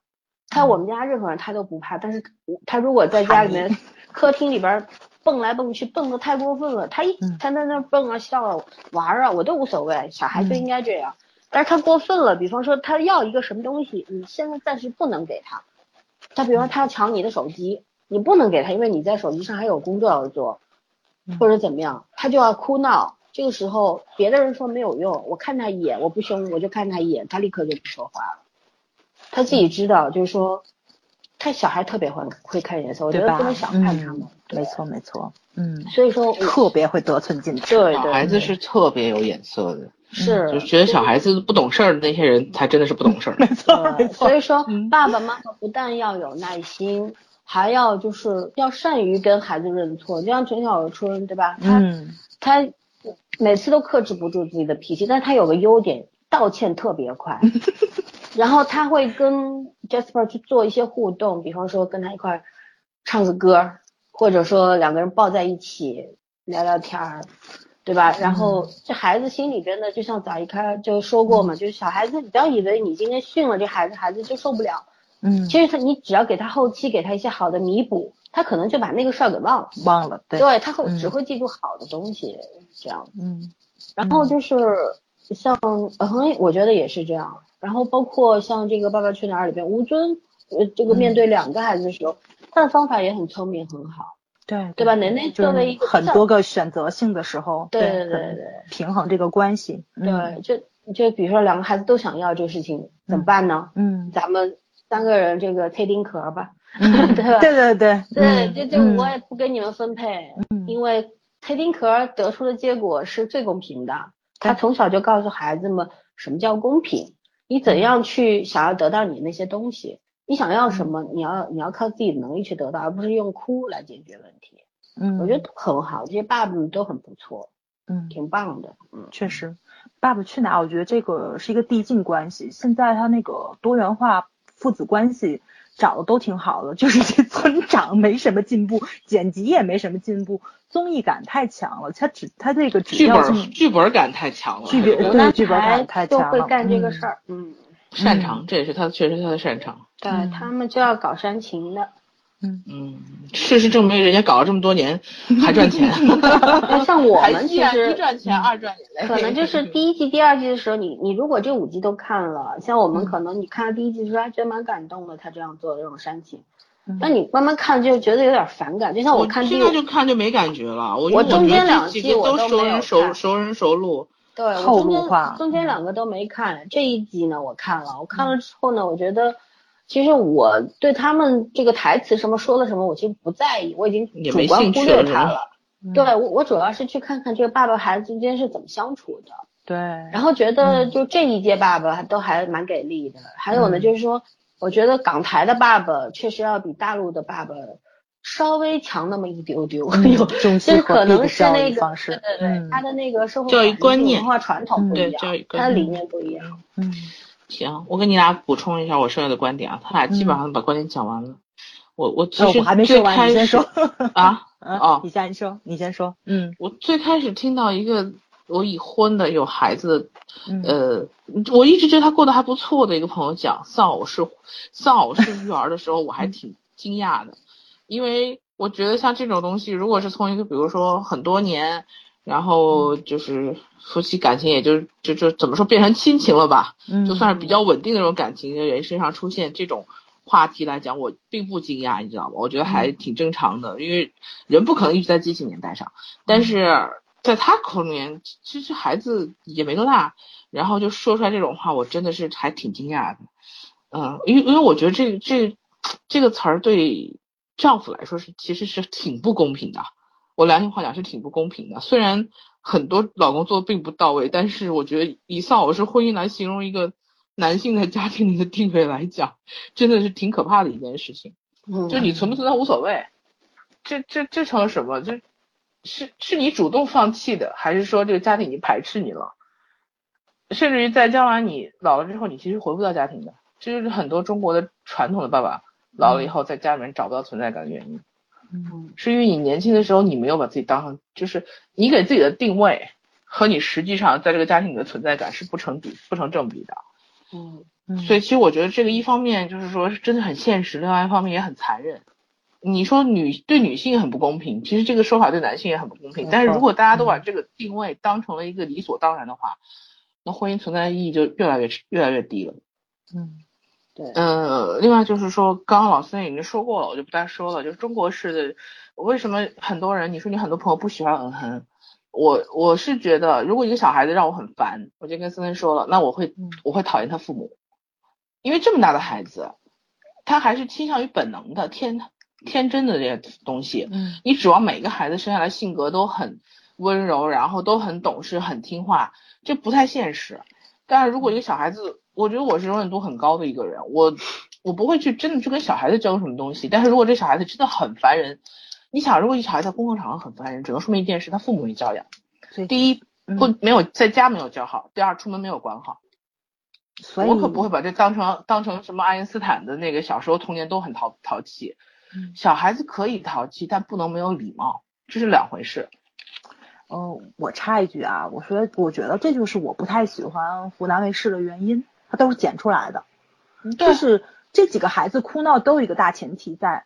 他我们家任何人他都不怕，但是他如果在家里面客厅里边蹦来蹦去，蹦的太过分了，他一他在那蹦啊笑啊玩啊，我都无所谓，小孩就应该这样。但是他过分了，比方说他要一个什么东西，你现在暂时不能给他。他比方他要抢你的手机，你不能给他，因为你在手机上还有工作要做，或者怎么样，他就要哭闹。这个时候别的人说没有用，我看他一眼，我不凶，我就看他一眼，他立刻就不说话了。他自己知道，就是说，他小孩特别会会看颜色，我觉得不能小看他们。没错没错，嗯，所以说特别会得寸进尺。对，孩子是特别有眼色的。是，就觉得小孩子不懂事儿的那些人，才真的是不懂事儿。没错，所以说爸爸妈妈不但要有耐心，还要就是要善于跟孩子认错。就像陈小春，对吧？他他每次都克制不住自己的脾气，但他有个优点，道歉特别快，然后他会跟 Jasper 去做一些互动，比方说跟他一块唱个歌，或者说两个人抱在一起聊聊天儿，对吧？然后这孩子心里边的，就像早一开就说过嘛，就是小孩子，你不要以为你今天训了这孩子，孩子就受不了。嗯，其实他你只要给他后期给他一些好的弥补，他可能就把那个事儿给忘了。忘了，对，对，他会嗯只会记住好的东西，这样。嗯然后就是像呃，我觉得也是这样。然后包括像这个《爸爸去哪儿》里边，吴尊呃，这个面对两个孩子的时候，他的方法也很聪明，很好，对对吧？奶奶就作为一个很多个选择性的时候，对对对对对。平衡这个关系，嗯。对，就就比如说两个孩子都想要这个事情，怎么办呢？嗯，咱们三个人这个贴丁壳吧，嗯。对吧？对对对。对，嗯。就就嗯。我也不跟你们分配，嗯。因为贴丁壳得出的结果是最公平的。他从小就告诉孩子们什么叫公平，你怎样去想要得到你那些东西，你想要什么，你要你要靠自己的能力去得到，而不是用哭来解决问题。嗯，我觉得很好，这些爸爸们都很不错，嗯挺棒的。嗯，确实，《爸爸去哪儿》我觉得这个是一个递进关系。现在他那个多元化父子关系找的都挺好的，就是这村长没什么进步，剪辑也没什么进步，综艺感太强了。他只他这个指剧本剧本感太强了，剧本对剧本感太强了就会干这个嗯事儿。嗯，擅长，这也是他确实他的擅长。对嗯。他们就要搞煽情的。嗯，事实证明，人家搞了这么多年 还赚钱，像我们其实一赚钱二赚眼泪，可能就是第一季、第二季的时候，你你如果这五季都看了，像我们可能你看了第一季的时候还觉得蛮感动的，他这样做的这种煽情，嗯。那你慢慢看就觉得有点反感。就像我看现在，就看就没感觉了，我我中间两季我这几个都都没有熟人熟看。熟人熟路，对套我中间路化中间两个都没看，这一集呢我看了，我看了之后呢，我觉得其实我对他们这个台词什么说了什么，我其实不在意，我已经主观忽略他了。嗯对我我主要是去看看这个爸爸孩子之间是怎么相处的。对，然后觉得就这一届爸爸都还蛮给力的。还有呢，嗯就是说，我觉得港台的爸爸确实要比大陆的爸爸稍微强那么一丢丢，嗯有中西就是可能是那个对对对，嗯他的那个社会教育观念文化传统不一对样，教育观念他的理念不一样。嗯。行，我跟你俩补充一下我剩下的观点啊，他俩基本上把观点讲完了。我我其实哦我还没最说完，开始你先说。啊？嗯哦你先说，你先说，嗯。我最开始听到一个我已婚的有孩子呃，我一直觉得他过得还不错的一个朋友讲丧偶式丧偶式育儿的时候，我还挺惊讶的，因为我觉得像这种东西，如果是从一个比如说很多年，然后就是夫妻感情也就就就怎么说变成亲情了吧，嗯，就算是比较稳定的那种感情的人身上出现这种话题来讲，我并不惊讶，你知道吗？我觉得还挺正常的，因为人不可能一直在激情年代上，但是在他口里面，其实孩子也没多大，然后就说出来这种话，我真的是还挺惊讶的。嗯，因为因为我觉得这这这个词儿对丈夫来说是其实是挺不公平的。我良心话讲是挺不公平的，虽然很多老公做的并不到位，但是我觉得以丧偶式婚姻来形容一个男性在家庭里的地位来讲，真的是挺可怕的一件事情。嗯，就你存不存在无所谓，这这这成了什么？这是是你主动放弃的，还是说这个家庭已经排斥你了？甚至于在将来你老了之后，你其实回不到家庭的，这就是很多中国的传统的爸爸老了以后在家里面找不到存在感的原因。嗯是因为你年轻的时候你没有把自己当成，就是你给自己的定位和你实际上在这个家庭里的存在感是不成比不成正比的。嗯嗯，所以其实我觉得这个一方面就是说是真的很现实，另外一方面也很残忍。你说女对女性很不公平，其实这个说法对男性也很不公平。但是如果大家都把嗯这个定位当成了一个理所当然的话，那婚姻存在的意义就越来越越来越低了。嗯对，呃，另外就是说，刚刚老孙已经说过了，我就不再说了。就是中国式的，为什么很多人，你说你很多朋友不喜欢嗯哼，我我是觉得，如果一个小孩子让我很烦，我就跟森森说了，那我会嗯我会讨厌他父母，因为这么大的孩子，他还是倾向于本能的天天真的这些东西，嗯你指望每个孩子生下来性格都很温柔，然后都很懂事、很听话，这不太现实。但是如果一个小孩子，我觉得我是容忍度很高的一个人，我我不会去真的去跟小孩子交什么东西。但是如果这小孩子真的很烦人，你想，如果一小孩在公共场合很烦人，只能说明一件事，他父母没教养。所以第一，嗯不没有在家没有教好；第二，出门没有管好。所以我可不会把这当成当成什么爱因斯坦的那个小时候童年都很淘淘气。嗯小孩子可以淘气，但不能没有礼貌，这是两回事。嗯，我插一句啊，我说我觉得这就是我不太喜欢湖南卫视的原因，它都是捡出来的。就是这几个孩子哭闹都有一个大前提在，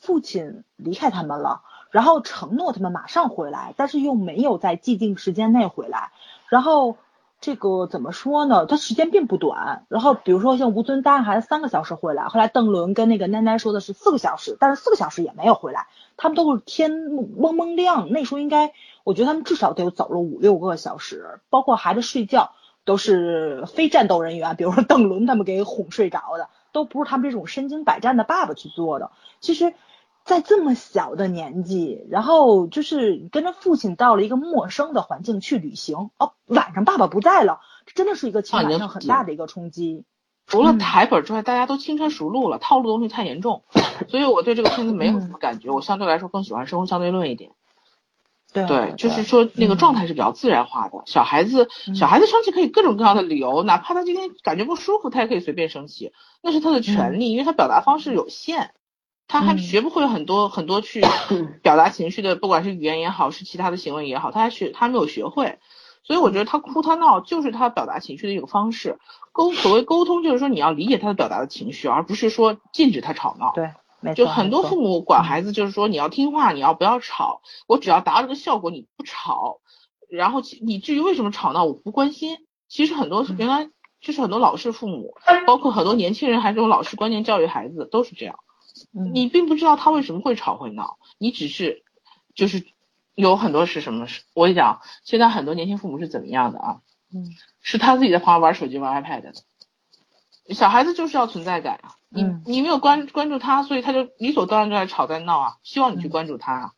父亲离开他们了，然后承诺他们马上回来，但是又没有在既定时间内回来，然后这个怎么说呢？他时间并不短，然后比如说像吴尊答应孩子三个小时回来，后来邓伦跟那个奶奶说的是四个小时，但是四个小时也没有回来，他们都是天蒙蒙亮，那时候应该我觉得他们至少得有走了五六个小时，包括孩子睡觉。都是非战斗人员，比如说邓伦他们给哄睡着的，都不是他们这种身经百战的爸爸去做的。其实，在这么小的年纪，然后就是跟着父亲到了一个陌生的环境去旅行，哦，晚上爸爸不在了，这真的是一个情感上很大的一个冲击。除了台本之外，大家都轻车熟路了，套路东西太严重，所以我对这个片子没有什么感觉。我相对来说更喜欢《生活相对论》一点。对，就是说那个状态是比较自然化的。小孩子，小孩子生气可以各种各样的理由，哪怕他今天感觉不舒服，他也可以随便生气，那是他的权利，因为他表达方式有限，他还学不会很多很多去 表达情绪的，不管是语言也好，是其他的行为也好，他还学他没有学会，所以我觉得他哭他闹就是他表达情绪的一个方式。沟所谓沟通，就是说你要理解他的表达的情绪，而不是说禁止他吵闹。对。就很多父母管孩子，就是说你要听话，你要不要吵，我只要达到这个效果，你不吵，然后你至于为什么吵闹，我不关心。其实很多原来就是很多老式父母，包括很多年轻人，还是用老式观念教育孩子，都是这样。你并不知道他为什么会吵会闹，你只是就是有很多是什么？我跟你讲，现在很多年轻父母是怎么样的啊？嗯，是他自己在旁边玩手机玩 iPad 的。小孩子就是要存在感啊，你你没有关关注他，所以他就理所当然就在吵在闹啊，希望你去关注他啊，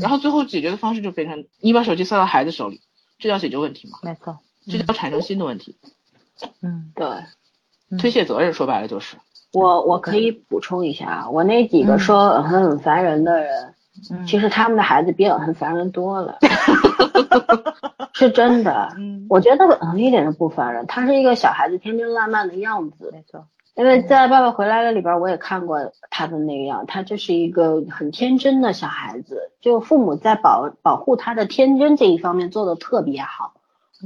然后最后解决的方式就变成你把手机塞到孩子手里，这叫解决问题吗？没错，这叫产生新的问题。嗯，对，推卸责任说白了就是。我我可以补充一下啊，我那几个说很烦人的人，其实他们的孩子比我很烦人多了。是真的，嗯，我觉得嗯一点都不烦人，他是一个小孩子天真烂漫的样子，没错。因为在《爸爸回来了》里边，我也看过他的那个样，他就是一个很天真的小孩子，就父母在保保护他的天真这一方面做的特别好。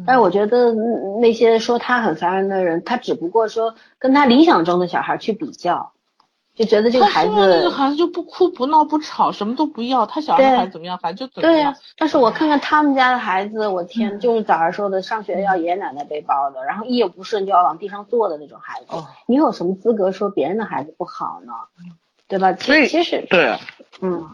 但是我觉得那些说他很烦人的人，他只不过说跟他理想中的小孩去比较。就觉得这个孩子，那个孩子就不哭不闹不吵，什么都不要，他想让孩子怎么样，反正就怎么样。对呀，但是我看看他们家的孩子，我天，就是早上说的，上学要爷爷奶奶背包的，然后一有不顺就要往地上坐的那种孩子，你有什么资格说别人的孩子不好呢？对吧？其实其实对，嗯，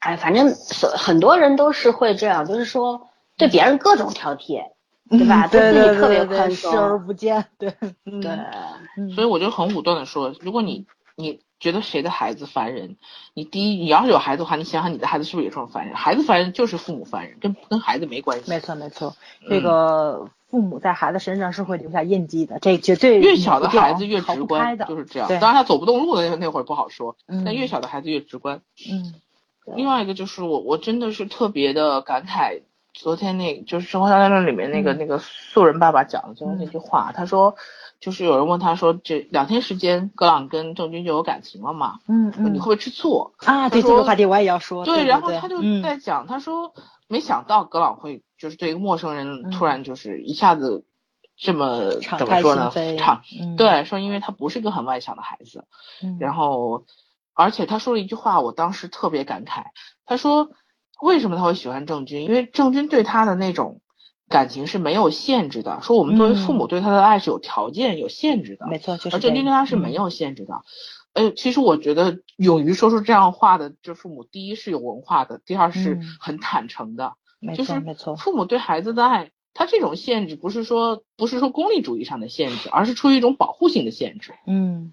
哎，反正所很多人都是会这样，就是说对别人各种挑剔，对吧？对对自己特别宽松，视而不见，对对，所以我就很武断的说，如果你你觉得谁的孩子烦人，你第一，你要是有孩子的话，你想想你的孩子是不是也这种烦人？孩子烦人就是父母烦人，跟跟孩子没关系。没错没错，这个父母在孩子身上是会留下印记的，这绝对越小的孩子越直观，的就是这样。当然他走不动路的那那会儿不好说，嗯、但越小的孩子越直观。嗯。另外一个就是我我真的是特别的感慨，昨天那就是《生活大战论》里面那个、嗯、那个素人爸爸讲的最后那句话，他说。就是有人问他说，这两天时间，格朗跟郑钧就有感情了嘛？嗯嗯，你会不会吃醋啊？对这个话题我也要说。对，对然后他就嗯在讲，他说没想到格朗会就是对一个陌生人嗯突然就是一下子这么怎么说呢？敞嗯对，说因为他不是一个很外向的孩子，嗯然后而且他说了一句话，我当时特别感慨，他说为什么他会喜欢郑钧？因为郑钧对他的那种。感情是没有限制的，说我们作为父母对他的爱是有条件、有限制的，没错，就是而郑钧对他是没有限制的。呃，其实我觉得勇于说出这样话的这父母，第一是有文化的，第二是很坦诚的。没错，没错。父母对孩子的爱，他这种限制不是说不是说功利主义上的限制，而是出于一种保护性的限制。嗯，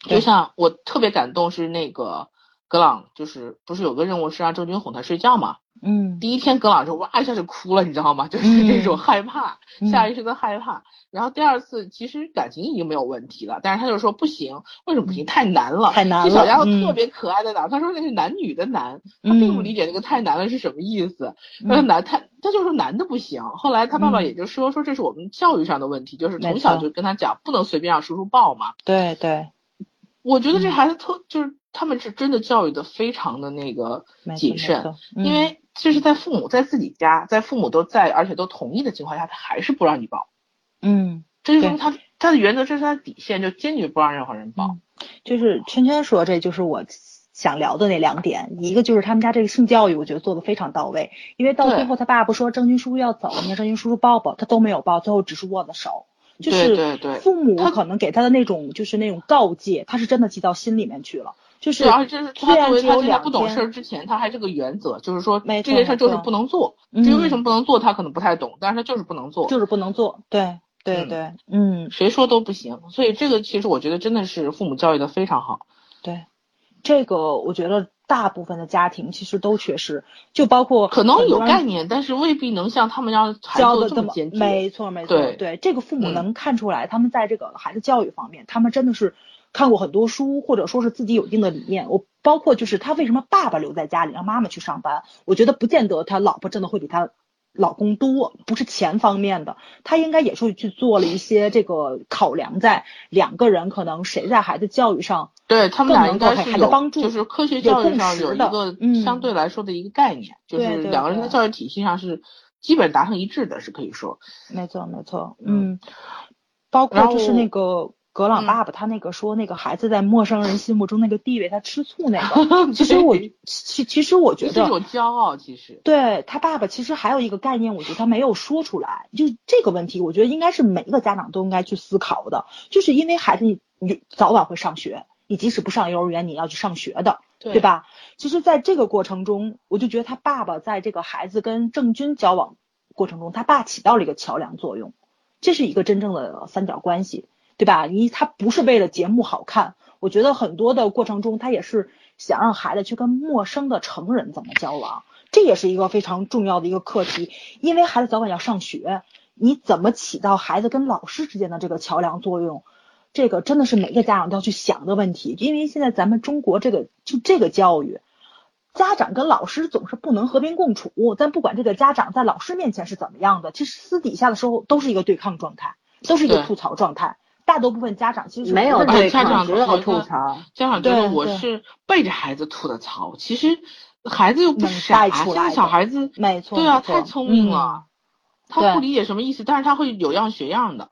就像我特别感动是那个格朗，就是不是有个任务是让郑钧哄他睡觉嘛？嗯第一天葛老师哇一下就哭了，你知道吗？就是嗯这种害怕，嗯下意识的害怕。然后第二次其实感情已经没有问题了，但是他就说不行，为什么不行？太难了，嗯太难了这小丫头嗯特别可爱在哪儿？他说那是男女的难，他嗯并不理解那个太难了是什么意思。他说嗯男他他就说男的不行。后来他爸爸嗯也就说说这是我们教育上的问题，就是从小就跟他讲不能随便让叔叔抱嘛。对对，我觉得这嗯孩子特就是他们是真的教育的非常的那个谨慎错，因为这是在父母在自己家，在父母都在而且都同意的情况下，他还是不让你抱。嗯。这就说明他他的原则，这是他的底线，就坚决不让任何人抱。嗯就是圈圈说，这就是我想聊的那两点，一个就是他们家这个性教育，我觉得做的非常到位，因为到最后他爸爸说郑钧叔叔要走，你让郑钧叔叔抱抱，他都没有抱，最后只是握了手。就对是对对父母他可能给他的那种就是那种告诫，他是真的记到心里面去了。就是对，而且这是他作为他现在不懂事儿之前，他还是个原则，就是说没这件事儿就是不能做。嗯至于为什么不能做，他可能不太懂，但是他就是不能做。就是不能做，对对嗯对，嗯，谁说都不行，所以这个其实我觉得真的是父母教育的非常好。对，这个我觉得大部分的家庭其实都缺失，就包括可能有概念，但是未必能像他们让孩子教的这么坚决。没错没错，对这个父母嗯能看出来，他们在这个孩子教育方面，他们真的是看过很多书，或者说是自己有一定的理念。我包括就是他为什么爸爸留在家里，让妈妈去上班，我觉得不见得他老婆真的会比他。老公多不是钱方面的，他应该也是去做了一些这个考量，在两个人可能谁在孩子教育上对他们俩应该是有，帮助就是科学有教育上有一个嗯相对来说的一个概念，就是两个人的教育体系上是基本达成一致的，是可以说。没错，没错，嗯嗯，包括就是那个格朗嗯爸爸，他那个说那个孩子在陌生人心目中那个地位，他吃醋那个，其实我其其实我觉得这种得，骄傲，其实。对他爸爸其实还有一个概念，我觉得他没有说出来，就是这个问题，我觉得应该是每一个家长都应该去思考的，就是因为孩子你你早晚会上学，你即使不上幼儿园，你要去上学的，对对？吧？其实，在这个过程中，我就觉得他爸爸在这个孩子跟郑钧交往过程中，他爸起到了一个桥梁作用，这是一个真正的三角关系，对吧？你他不是为了节目好看，我觉得很多的过程中，他也是想让孩子去跟陌生的成人怎么交往，这也是一个非常重要的一个课题，因为孩子早晚要上学，你怎么起到孩子跟老师之间的这个桥梁作用？这个真的是每个家长都要去想的问题，因为现在咱们中国这个就这个教育，家长跟老师总是不能和平共处。但不管这个家长在老师面前是怎么样的，其实私底下的时候都是一个对抗状态，都是一个吐槽状态。大多部分家长其实没有对家长抗，只有觉得吐槽。家长觉得我是背着孩子吐的槽，其实孩子又不傻，现在小孩子没错对啊，太聪明嗯了，他不理解什么意思，但是他会有样学样的。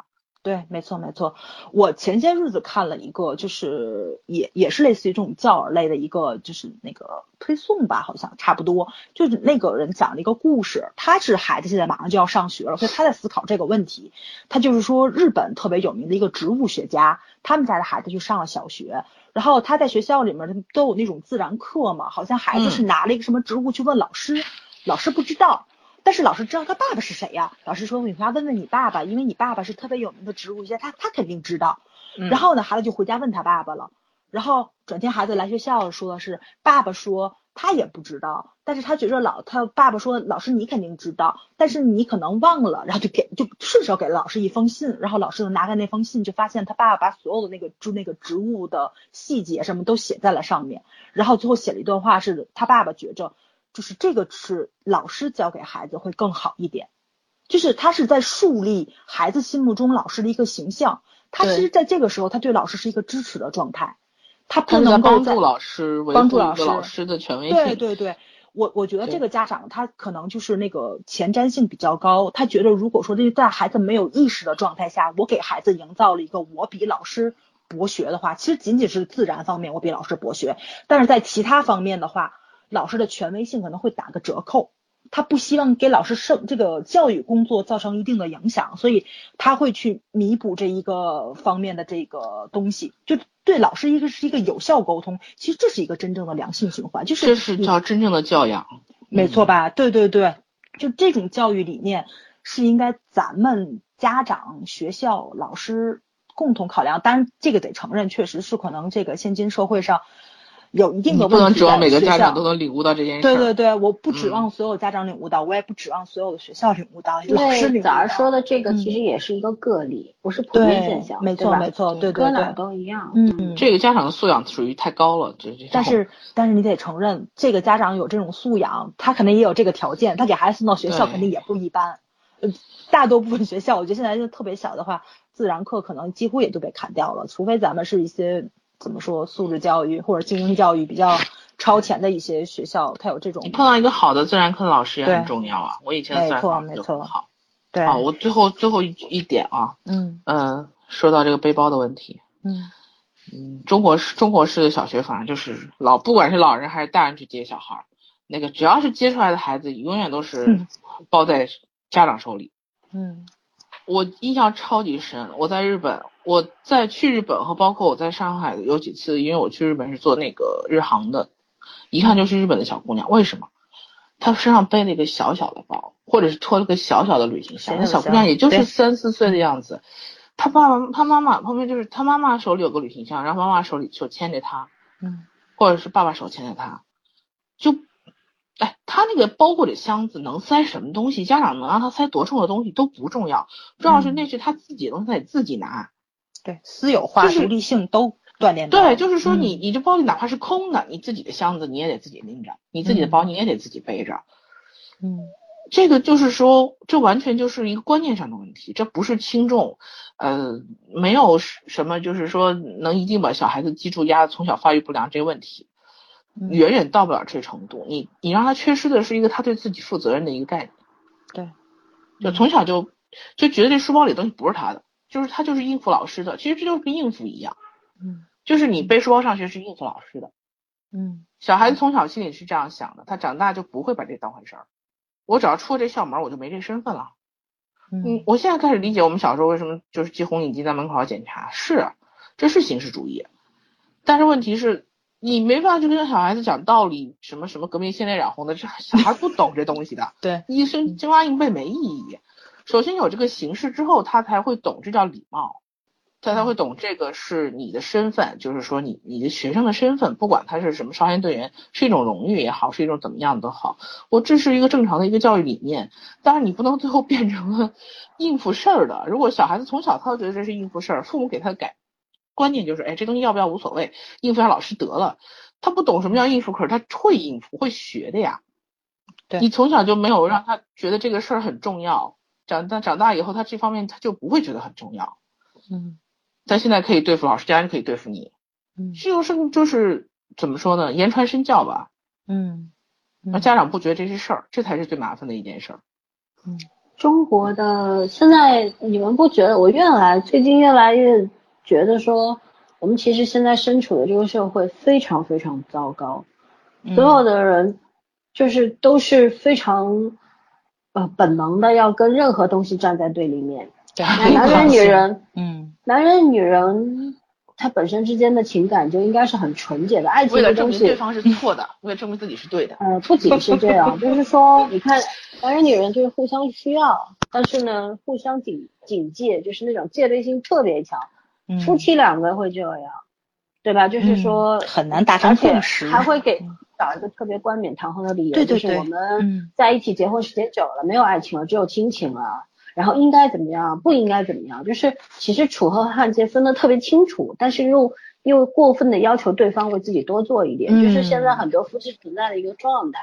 对，没错没错。我前些日子看了一个，就是也也是类似于这种教儿类的一个，就是那个推送吧，好像差不多。就是那个人讲了一个故事，他是孩子现在马上就要上学了，所以他在思考这个问题。他就是说，日本特别有名的一个植物学家，他们家的孩子就上了小学，然后他在学校里面都有那种自然课嘛，好像孩子是拿了一个什么植物去问老师，老师不知道。但是老师知道他爸爸是谁呀、老师说你回家问问你爸爸，因为你爸爸是特别有名的植物学家，他他肯定知道。嗯然后呢，孩子就回家问他爸爸了。然后转天孩子来学校说的是，爸爸说他也不知道，但是他觉着老他爸爸说老师你肯定知道，但是你可能忘了，然后就给就顺手给了老师一封信，然后老师就拿开那封信，就发现他爸爸把所有的那个就那个植物的细节什么都写在了上面，然后最后写了一段话是他爸爸觉着就是这个是老师教给孩子会更好一点。就是他是在树立孩子心目中老师的一个形象，他其实在这个时候，他对老师是一个支持的状态，他不能够在帮助老师帮助老师老师的权威性。对对对，我我觉得这个家长他可能就是那个前瞻性比较高，他觉得如果说这在孩子没有意识的状态下，我给孩子营造了一个我比老师博学的话，其实仅仅是自然方面我比老师博学，但是在其他方面的话，老师的权威性可能会打个折扣。他不希望给老师生这个教育工作造成一定的影响，所以他会去弥补这一个方面的这个东西，就对老师一个是一个有效沟通。其实这是一个真正的良性循环，就是这是叫真正的教养。没错吧？对对对，就这种教育理念是应该咱们家长、学校、老师共同考量。当然，这个得承认，确实是可能这个现今社会上有一定的问题。不能指望每个家长都能领悟到这件事。对对对，我不指望所有家长领悟到，我也不指望所有的学校领悟到，老师领悟到。早儿说的这个其实也是一个个例，不是普遍现象，没错没错，对对对，搁哪都一样。嗯，这个家长的素养属于太高了，这这。但是但是你得承认，这个家长有这种素养，他肯定也有这个条件，他给孩子送到学校肯定也不一般。呃，大多部分学校，我觉得现在就特别小的话，自然课可能几乎也都被砍掉了，除非咱们是一些怎么说素质教育或者精英教育比较超前的一些学校，它有这种。碰到一个好的自然课老师也很重要啊。我以前自然课就很好。对。啊，我最后最后一一点啊。嗯。嗯，说到这个背包的问题。嗯。嗯，中国式中国式的小学反正就是老，不管是老人还是大人去接小孩，那个只要是接出来的孩子，永远都是包在。家长手里，嗯，我印象超级深。我在日本，我在去日本和包括我在上海有几次，因为我去日本是坐那个日航的，一看就是日本的小姑娘。为什么？她身上背了一个小小的包，或者是拖了个小小的旅行箱。那小姑娘也就是三四岁的样子，她爸爸、她妈妈旁边就是她妈妈手里有个旅行箱，然后妈妈手里手牵着她，嗯，或者是爸爸手牵着她，就。哎，他那个包裹的箱子能塞什么东西？家长能让他塞多重的东西都不重要，重要是那是他自己的东西，他得自己拿。对，私有化、独立性都锻炼。对，就是说你你这包里哪怕是空的，你自己的箱子你也得自己拎着，你自己的包你也得自己背着。嗯，这个就是说，这完全就是一个观念上的问题，这不是轻重，呃，没有什么就是说能一定把小孩子记住压从小发育不良这个问题。远远到不了这程度，你你让他缺失的是一个他对自己负责任的一个概念，对，就从小就就觉得这书包里东西不是他的，就是他就是应付老师的，其实这就是跟应付一样，嗯，就是你背书包上学是应付老师的，嗯，小孩子从小心里是这样想的，他长大就不会把这当回事儿，我只要出了这校门，我就没这身份了，嗯，我现在开始理解我们小时候为什么就是系红领巾在门口要检查，是，这是形式主义，但是问题是。你没办法去跟小孩子讲道理，什么什么革命先烈染红的，这小孩不懂这东西的。对，一身金花硬背没意义。首先有这个形式之后，他才会懂，这叫礼貌，他才会懂这个是你的身份，就是说你你的学生的身份，不管他是什么少先队员，是一种荣誉也好，是一种怎么样都好，我这是一个正常的一个教育理念。当然你不能最后变成了 应付事儿的。如果小孩子从小他就觉得这是应付事儿，父母给他改。关键就是，哎，这东西要不要无所谓，应付下老师得了。他不懂什么叫应付，可是他会应付，会学的呀。对，你从小就没有让他觉得这个事儿很重要，长大长大以后，他这方面他就不会觉得很重要。嗯，他现在可以对付老师，家人可以对付你。嗯，就是就是怎么说呢？言传身教吧。嗯，那家长不觉得这是事儿，这才是最麻烦的一件事儿。嗯，中国的现在你们不觉得？我越来最近越来越。觉得说，我们其实现在身处的这个社会非常非常糟糕，所有的人就是都是非常呃本能的要跟任何东西站在对立面。对男人女人，嗯，男人女人他本身之间的情感就应该是很纯洁的，爱情的东西。对方是错的，为了证明自己是对的。呃，不仅是这样，就是说，你看，男人女人就是互相需要，但是呢，互相警警戒，就是那种戒备心特别强。夫妻两个会这样，对吧？就是说很难达成共识，还会给找一个特别冠冕堂皇的理由，就是我们在一起结婚时间久了，没有爱情了，只有亲情了，然后应该怎么样，不应该怎么样，就是其实楚河汉界分得特别清楚，但是又又过分的要求对方为自己多做一点，就是现在很多夫妻存在的一个状态。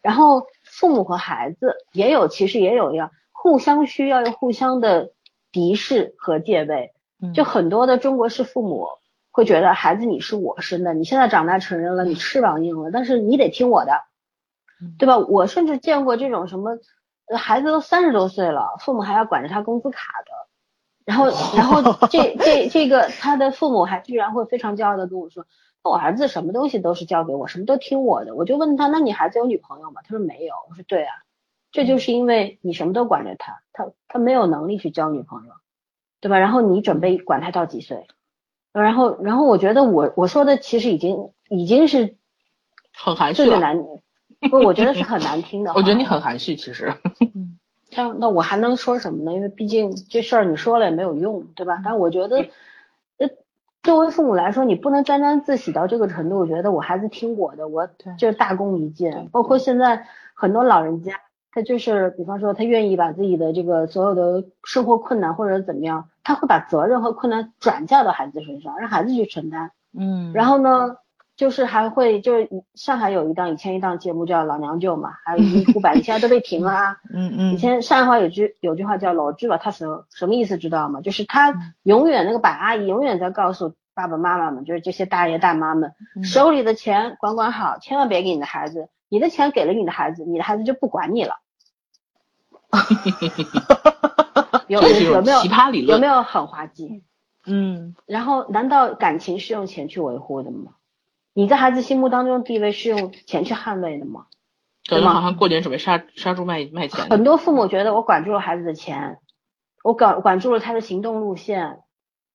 然后父母和孩子也有，其实也有一样，互相需要又互相的敌视和戒备。就很多的中国式父母会觉得孩子你是我生的，你现在长大成人了，你翅膀硬了，但是你得听我的，对吧？我甚至见过这种什么，孩子都三十多岁了，父母还要管着他工资卡的，然后 然后这这这个他的父母还居然会非常骄傲的跟我说，我儿子什么东西都是交给我，什么都听我的。我就问他，那你孩子有女朋友吗？他说没有。我说对啊，这就是因为你什么都管着他，他他没有能力去交女朋友。对吧？然后你准备管他到几岁？然后，然后我觉得我我说的其实已经已经是很含蓄了，难不？我觉得是很难听的。我觉得你很含蓄，其实。嗯。那那我还能说什么呢？因为毕竟这事儿你说了也没有用，对吧？但我觉得，呃，作为父母来说，你不能沾沾自喜到这个程度。我觉得我孩子听我的，我就是大功一件。包括现在很多老人家，他就是比方说他愿意把自己的这个所有的生活困难或者怎么样，他会把责任和困难转嫁到孩子身上，让孩子去承担。嗯，然后呢？就是还会就是上海有一档以前一档节目叫《老娘舅》嘛，还有一呼 百，现在都被停了啊。嗯嗯。以前上海话有句有句话叫“老句吧”，他什什么意思知道吗？就是他永远那个板阿姨永远在告诉爸爸妈妈们，就是这些大爷大妈们，手里的钱管管好，千万别给你的孩子，你的钱给了你的孩子，你的孩子就不管你了。有有没有奇葩理论？有没有很滑稽？嗯。然后难道感情是用钱去维护的吗？你在孩子心目当中地位是用钱去捍卫的吗？感觉好像过年准备杀杀猪卖卖钱。很多父母觉得我管住了孩子的钱，我管管住了他的行动路线，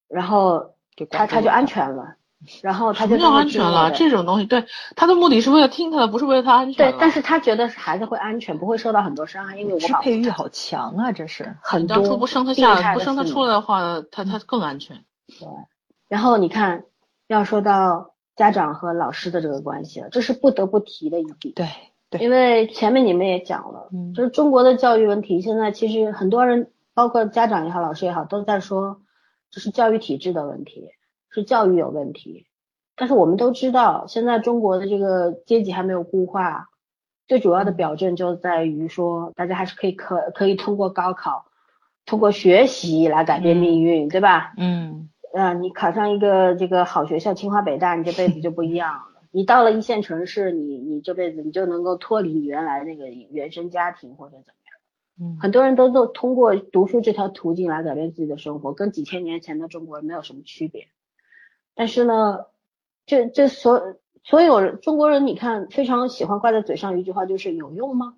然后他他就安全了，然后他就什么叫安全了？这种东西，对他的目的是为了听他的，不是为了他安全。对，但是他觉得孩子会安全，不会受到很多伤害，因为我支配欲好强啊，这是很多。当初不生他下，不生他出来的话，他他更安全。对，然后你看，要说到。家长和老师的这个关系了，这是不得不提的一点。对对，因为前面你们也讲了，嗯，就是中国的教育问题，现在其实很多人，包括家长也好，老师也好，都在说这是教育体制的问题，是教育有问题。但是我们都知道，现在中国的这个阶级还没有固化，最主要的表证就在于说，大家还是可以可可以通过高考，通过学习来改变命运，对吧？嗯。啊，你考上一个这个好学校，清华北大，你这辈子就不一样了。你到了一线城市，你你这辈子你就能够脱离你原来那个原生家庭或者怎么样。嗯，很多人都都通过读书这条途径来改变自己的生活，跟几千年前的中国人没有什么区别。但是呢，这这所所有中国人，你看非常喜欢挂在嘴上一句话，就是有用吗？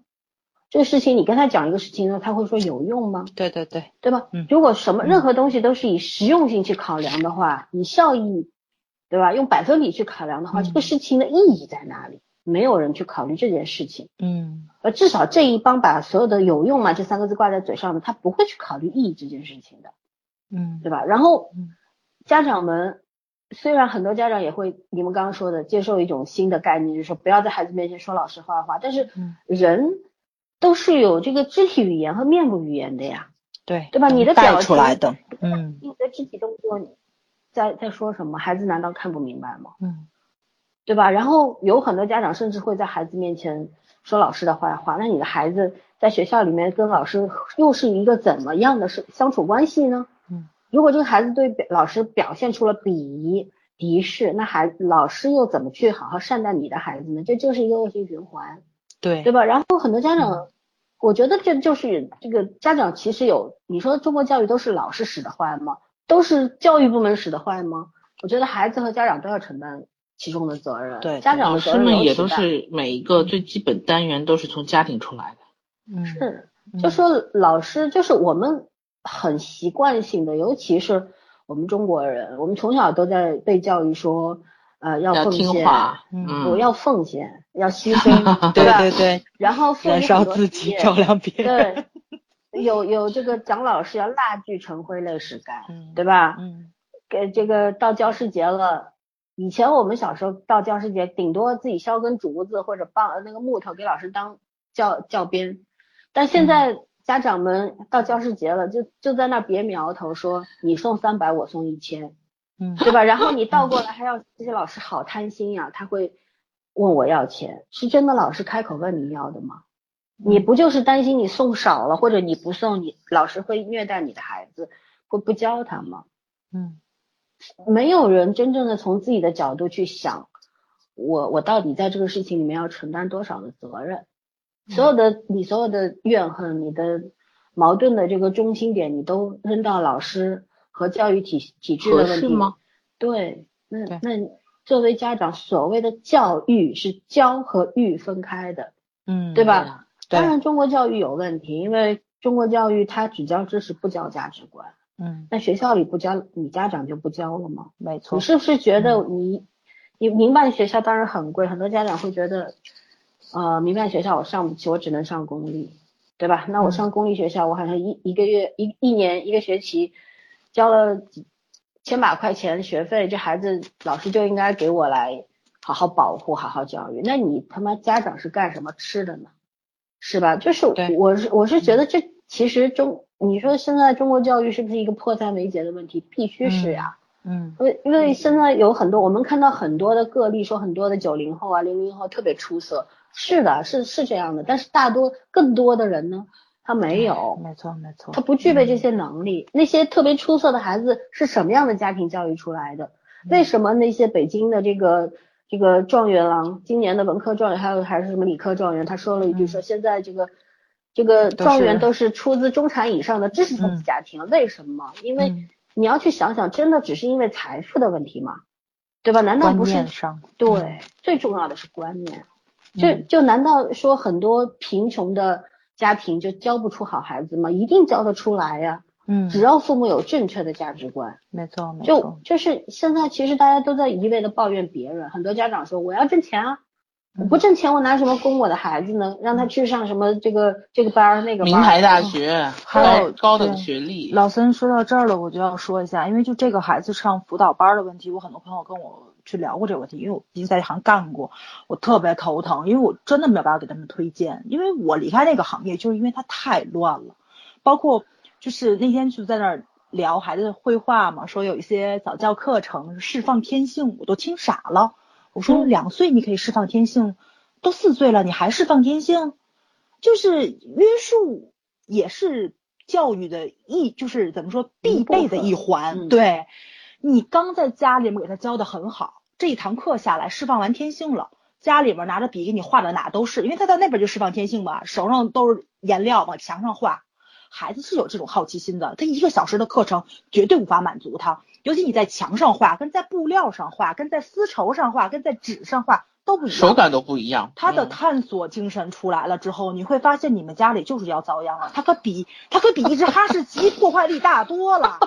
这个事情你跟他讲一个事情呢，他会说有用吗？对对对，对吧？嗯，如果什么任何东西都是以实用性去考量的话，以效益，对吧？用百分比去考量的话，这个事情的意义在哪里？没有人去考虑这件事情。嗯，而，至少这一帮把所有的有用嘛这三个字挂在嘴上的，他不会去考虑意义这件事情的。嗯，对吧？然后家长们虽然很多家长也会你们刚刚说的接受一种新的概念，就是说不要在孩子面前说老师坏话，但是人。都是有这个肢体语言和面部语言的呀，对对吧？你的表情出来的，嗯，你的肢体动作，在在说什么？孩子难道看不明白吗？嗯，对吧？然后有很多家长甚至会在孩子面前说老师的坏话，那你的孩子在学校里面跟老师又是一个怎么样的是相处关系呢？嗯，如果这个孩子对老师表现出了鄙夷、敌视，那孩老师又怎么去好好善待你的孩子呢？这就是一个恶性循环。对对吧？然后很多家长，我觉得这就是这个家长其实有，你说中国教育都是老师使的坏吗？都是教育部门使的坏吗？我觉得孩子和家长都要承担其中的责任。对，家长的责任们也都是每一个最基本单元都是从家庭出来的。嗯，是，就说老师就是我们很习惯性的，尤其是我们中国人，我们从小都在被教育说。呃，要奉献，嗯，我要奉献，要牺牲，对对对，然后燃烧自己，照亮别人，对，有有这个蒋老师要蜡炬成灰泪始干，对吧？嗯，给这个到教师节了，以前我们小时候到教师节，顶多自己削根竹子或者棒那个木头给老师当教教鞭，但现在家长们到教师节了，就就在那别苗头说你送三百，我送一千。嗯，对吧？然后 你倒过来还要这些老师好贪心呀，他会问我要钱，是真的老师开口问你要的吗？你不就是担心你送少了，或者你不送，你老师会虐待你的孩子，会不教他吗？嗯，没有人真正的从自己的角度去想，我我到底在这个事情里面要承担多少的责任？所有的你所有的怨恨，你的矛盾的这个中心点，你都扔到老师。和教育体体制的问题吗？对，那那作为家长，所谓的教育是教和育分开的，嗯，对吧？当然，中国教育有问题，因为中国教育它只教知识，不教价值观。嗯，那学校里不教，你家长就不教了吗？没错。你是不是觉得你你民办学校当然很贵，很多家长会觉得，呃，民办学校我上不起，我只能上公立，对吧？那我上公立学校，我好像一一个月一一年一个学期。交了几千把块钱学费，这孩子老师就应该给我来好好保护、好好教育。那你他妈家长是干什么吃的呢？是吧？就是我是我是觉得这其实中，你说现在中国教育是不是一个迫在眉睫的问题？必须是呀。嗯。因为因为现在有很多我们看到很多的个例，说很多的九零后啊、零零后特别出色，是的，是是这样的。但是大多更多的人呢？他没有，没错没错，他不具备这些能力。那些特别出色的孩子是什么样的家庭教育出来的？为什么那些北京的这个这个状元郎，今年的文科状元，还有还是什么理科状元，他说了一句说现在这个这个状元都是出自中产以上的知识分子家庭，为什么？因为你要去想想，真的只是因为财富的问题吗？对吧？难道不是？对，最重要的是观念。就就难道说很多贫穷的？家庭就教不出好孩子吗？一定教得出来呀。嗯，只要父母有正确的价值观。没错，没错。就就是现在，其实大家都在一味的抱怨别人。很多家长说：“我要挣钱啊，我不挣钱，我拿什么供我的孩子呢？让他去上什么这个这个班儿那个名牌大学，还有高等学历。”老森说到这儿了，我就要说一下，因为就这个孩子上辅导班的问题，我很多朋友跟我。去聊过这个问题，因为我毕竟在这行干过，我特别头疼，因为我真的没有办法给他们推荐，因为我离开那个行业就是因为它太乱了，包括就是那天就在那儿聊孩子绘画嘛，说有一些早教课程释放天性，我都听傻了。我说两岁你可以释放天性，都四岁了你还释放天性，就是约束也是教育的一，就是怎么说必备的一环，对。你刚在家里面给他教的很好，这一堂课下来释放完天性了，家里面拿着笔给你画的哪都是，因为他在那边就释放天性嘛，手上都是颜料往墙上画，孩子是有这种好奇心的，他一个小时的课程绝对无法满足他，尤其你在墙上画，跟在布料上画，跟在丝绸上画，跟在纸上画。都不一样，手感都不一样。他的探索精神出来了之后，你会发现你们家里就是要遭殃了。他可比他可比一只哈士奇破坏力大多了，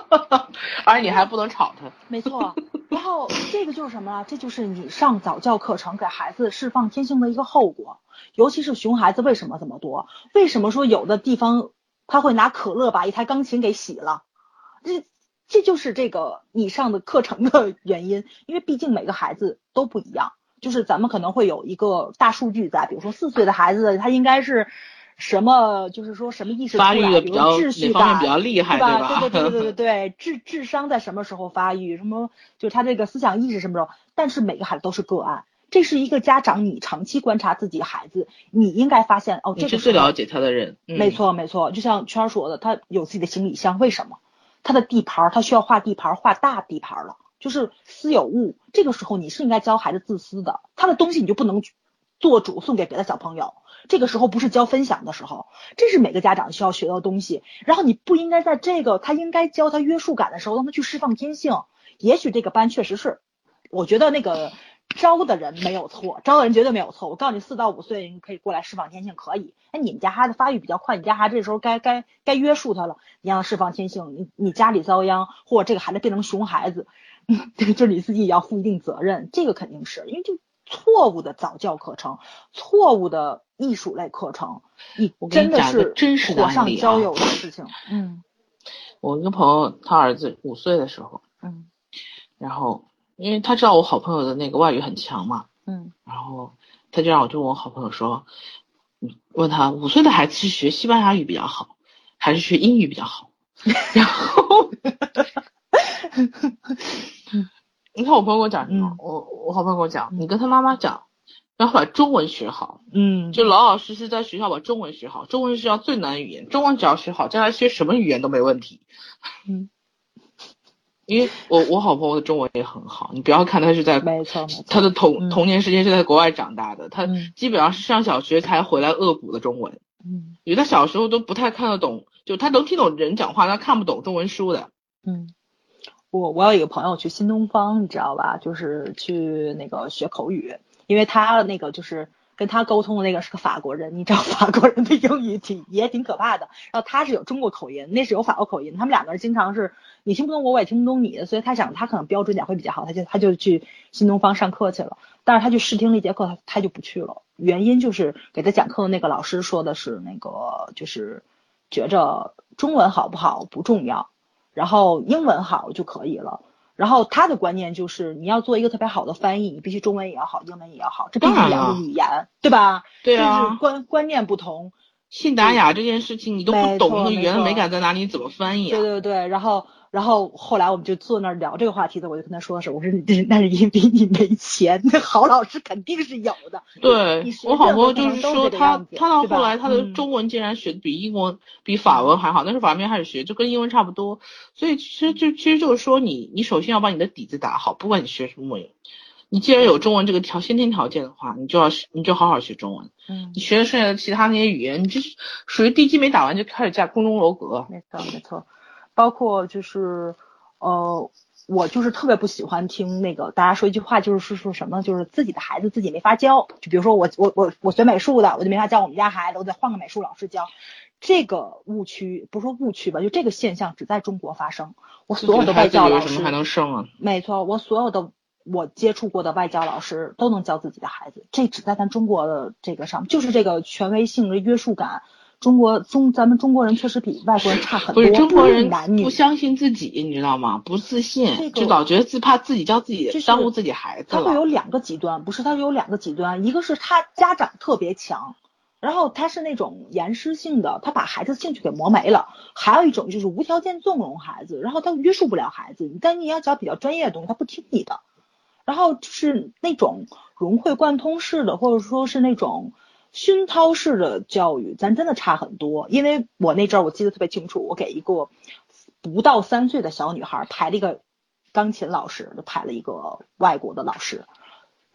而你还不能吵他。没错，然后这个就是什么？这就是你上早教课程给孩子释放天性的一个后果。尤其是熊孩子为什么这么多？为什么说有的地方他会拿可乐把一台钢琴给洗了？这这就是这个你上的课程的原因，因为毕竟每个孩子都不一样。就是咱们可能会有一个大数据在，比如说四岁的孩子，他应该是什么？就是说什么意识发育的比较秩序感比较厉害，对吧？对对对对对对，智智商在什么时候发育？什么？就是他这个思想意识什么时候？但是每个孩子都是个案，这是一个家长你长期观察自己孩子，你应该发现哦，这是最了解他的人。没错没错，就像圈说的，他有自己的行李箱，为什么？他的地盘他需要画地盘，画大地盘了。就是私有物，这个时候你是应该教孩子自私的，他的东西你就不能做主送给别的小朋友。这个时候不是教分享的时候，这是每个家长需要学到的东西。然后你不应该在这个他应该教他约束感的时候，让他去释放天性。也许这个班确实是，我觉得那个招的人没有错，招的人绝对没有错。我告诉你，四到五岁你可以过来释放天性，可以。哎，你们家孩子发育比较快，你家孩子这时候该该该约束他了，你让他释放天性，你你家里遭殃，或者这个孩子变成熊孩子。这个就是你自己也要负一定责任，这个肯定是因为就错误的早教课程，错误的艺术类课程，你真的是真实火上浇油的事情。嗯，我一个朋友，他儿子五岁的时候，嗯，然后因为他知道我好朋友的那个外语很强嘛，嗯，然后他就让我就问我好朋友说，问他五岁的孩子是学西班牙语比较好，还是学英语比较好？然后。你看我朋友跟我讲什么？我我好朋友跟我讲，你跟他妈妈讲，然后把中文学好。嗯，就老老实实在学校把中文学好。中文是要最难语言，中文只要学好，将来学什么语言都没问题。嗯，因为我我好朋友的中文也很好，你不要看他是在没错没错，他的童童年时间是在国外长大的，他基本上是上小学才回来恶补的中文。嗯，因为他小时候都不太看得懂，就他能听懂人讲话，他看不懂中文书的。嗯。我我有一个朋友去新东方，你知道吧？就是去那个学口语，因为他那个就是跟他沟通的那个是个法国人，你知道法国人的英语挺也挺可怕的。然后他是有中国口音，那是有法国口音，他们两个人经常是你听不懂我，我也听不懂你的，所以他想他可能标准点会比较好，他就他就去新东方上课去了。但是他去试听了一节课，他他就不去了，原因就是给他讲课的那个老师说的是那个就是觉着中文好不好不重要。然后英文好就可以了，然后他的观念就是，你要做一个特别好的翻译，你必须中文也要好，英文也要好，这毕竟当然了两个语言，对吧？对啊。就是观观念不同，信达雅这件事情，你都不懂那个语言的美感在哪里，你怎么翻译啊？对对对，然后然后后来我们就坐那儿聊这个话题的，我就跟他说的是，我说你 那是因为你没钱，那好老师肯定是有的。对我好任何多就是说他他到后来他的嗯中文竟然学的比英文比法文还好，那是法文没开始学，就跟英文差不多。所以其实就其实就是说你你首先要把你的底子打好，不管你学什么文，你既然有中文这个条先天条件的话，你就要你就好好学中文。嗯你，学的剩下的其他那些语言，你就是属于地基没打完就开始架空中楼阁。没错没错，包括就是呃。我就是特别不喜欢听那个大家说一句话，就是说什么，就是自己的孩子自己没法教。就比如说我我我我学美术的，我就没法教我们家孩子，我得换个美术老师教。这个误区不是说误区吧，就这个现象只在中国发生。我所有的外教老师为什么还能生啊？没错，我所有的我接触过的外教老师都能教自己的孩子，这只在咱中国的这个上，就是这个权威性的约束感。中国中咱们中国人确实比外国人差很多，不是中国人男女不相信自己，你知道吗？不自信，这个就老觉得自怕自己教自己就是耽误自己孩子。他会有两个极端，不是他有两个极端，一个是他家长特别强，然后他是那种严师性的，他把孩子兴趣给磨没了；还有一种就是无条件纵容孩子，然后他约束不了孩子，但你要教比较专业的东西，他不听你的。然后就是那种融会贯通式的，或者说是那种熏陶式的教育，咱真的差很多。因为我那阵儿我记得特别清楚，我给一个不到三岁的小女孩排了一个钢琴老师，就排了一个外国的老师。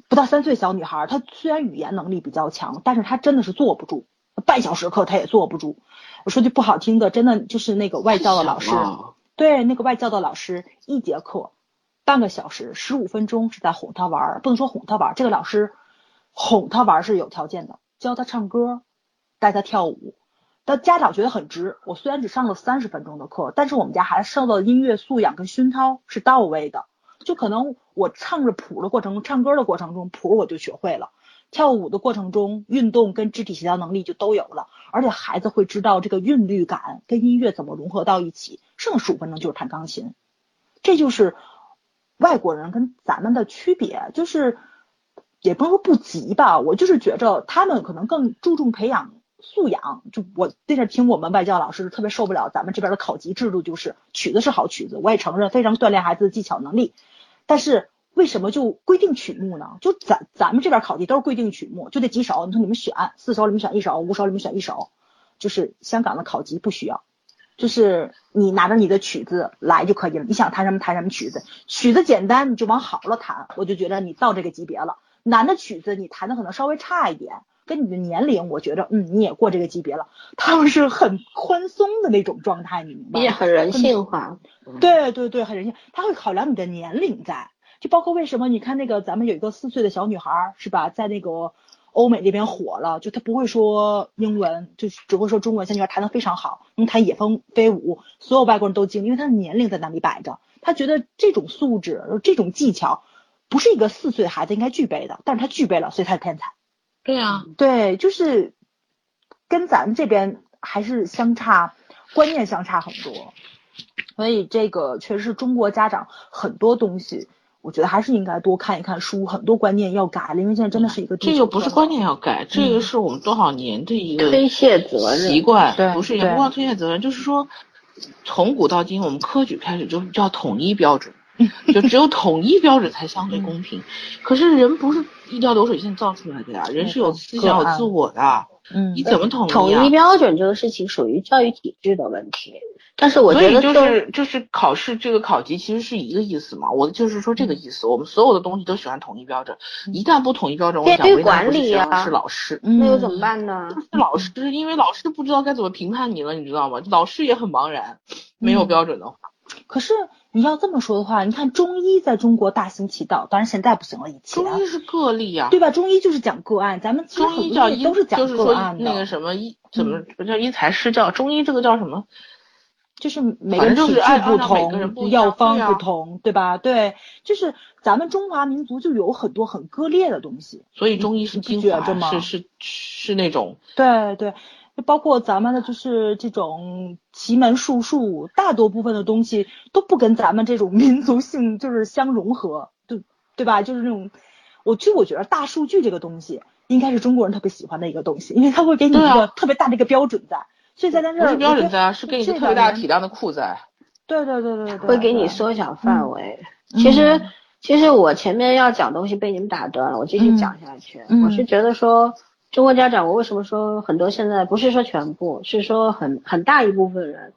不到三岁小女孩，她虽然语言能力比较强，但是她真的是坐不住，半小时课她也坐不住。我说句不好听的，真的就是那个外教的老师，对那个外教的老师，一节课半个小时，十五分钟是在哄她玩儿，不能说哄她玩儿，这个老师哄她玩儿是有条件的，教他唱歌，带他跳舞。但家长觉得很值。我虽然只上了三十分钟的课，但是我们家孩子受到的音乐素养跟熏陶是到位的。就可能我唱着谱的过程中，唱歌的过程中，谱我就学会了；跳舞的过程中，运动跟肢体协调能力就都有了。而且孩子会知道这个韵律感跟音乐怎么融合到一起。剩十五分钟就是弹钢琴，这就是外国人跟咱们的区别，就是也不能说不急吧，我就是觉着他们可能更注重培养素养。就我在这听我们外教老师特别受不了咱们这边的考级制度，就是曲子是好曲子，我也承认非常锻炼孩子的技巧能力，但是为什么就规定曲目呢？就咱咱们这边考级都是规定曲目，就这几首，你说你们选四首里面选一首，五首里面选一首，就是香港的考级不需要。就是你拿着你的曲子来就可以了，你想弹什么弹什么曲子，曲子简单你就往好了弹，我就觉得你到这个级别了。难的曲子你弹的可能稍微差一点，跟你的年龄，我觉得嗯你也过这个级别了。他们是很宽松的那种状态，你明白吗？也很人性化。对对对，很人性，他会考量你的年龄在，就包括为什么你看那个咱们有一个四岁的小女孩儿是吧，在那个欧美那边火了，就她不会说英文，就只会说中文，小女孩弹得非常好，能弹野蜂飞舞，所有外国人都惊，因为她的年龄在那里摆着，他觉得这种素质、这种技巧不是一个四岁的孩子应该具备的，但是他具备了，所以他是天才。对啊，对，就是跟咱们这边还是相差，观念相差很多，所以这个确实是中国家长很多东西，我觉得还是应该多看一看书，很多观念要改了，因为现在真的是一个这个不是观念要改，这嗯个是我们多少年的一个推卸责任。习惯，对不是也对。不光推卸责任，就是说从古到今，我们科举开始就就要统一标准，就只有统一标准才相对公平。可是人不是一条流水线造出来的呀，人是有思想、有自我的，嗯你怎么统一统啊一？标准这个事情属于教育体制的问题，但是我所以就觉得就是就是考试这个考级其实是一个意思嘛，我就是说这个意思，我们所有的东西都喜欢统一标准，一旦不统一标准，我编想为难于管理呀是老师。嗯那又怎么办呢？是老师，因为老师不知道该怎么评判你了，你知道吗？老师也很茫然，没有嗯标准的话，可是你要这么说的话，你看中医在中国大行其道，当然现在不行了，以前中医是个例啊、对吧？中医就是讲个案，咱们其实中很多都是讲就是说个案的，嗯那个什么医怎么叫因材施教，中医这个叫什么？就是每个人体质正就是按不同，药方不同，对吧？对，就是咱们中华民族就有很多很割裂的东西。所以中医是精华，是是是那种对对，就包括咱们的就是这种奇门术数，大多部分的东西都不跟咱们这种民族性就是相融合，对对吧？就是那种，我其实我觉得大数据这个东西应该是中国人特别喜欢的一个东西，因为它会给你一个特别大的一个标准在。所以在咱这儿不是标准在，是给你特别大体量的库在。对对对对对，会给你缩小范围。其实其实我前面要讲东西被你们打断了，我继续讲下去。我是觉得说。中国家长，我为什么说很多现在不是说全部，是说很很大一部分人，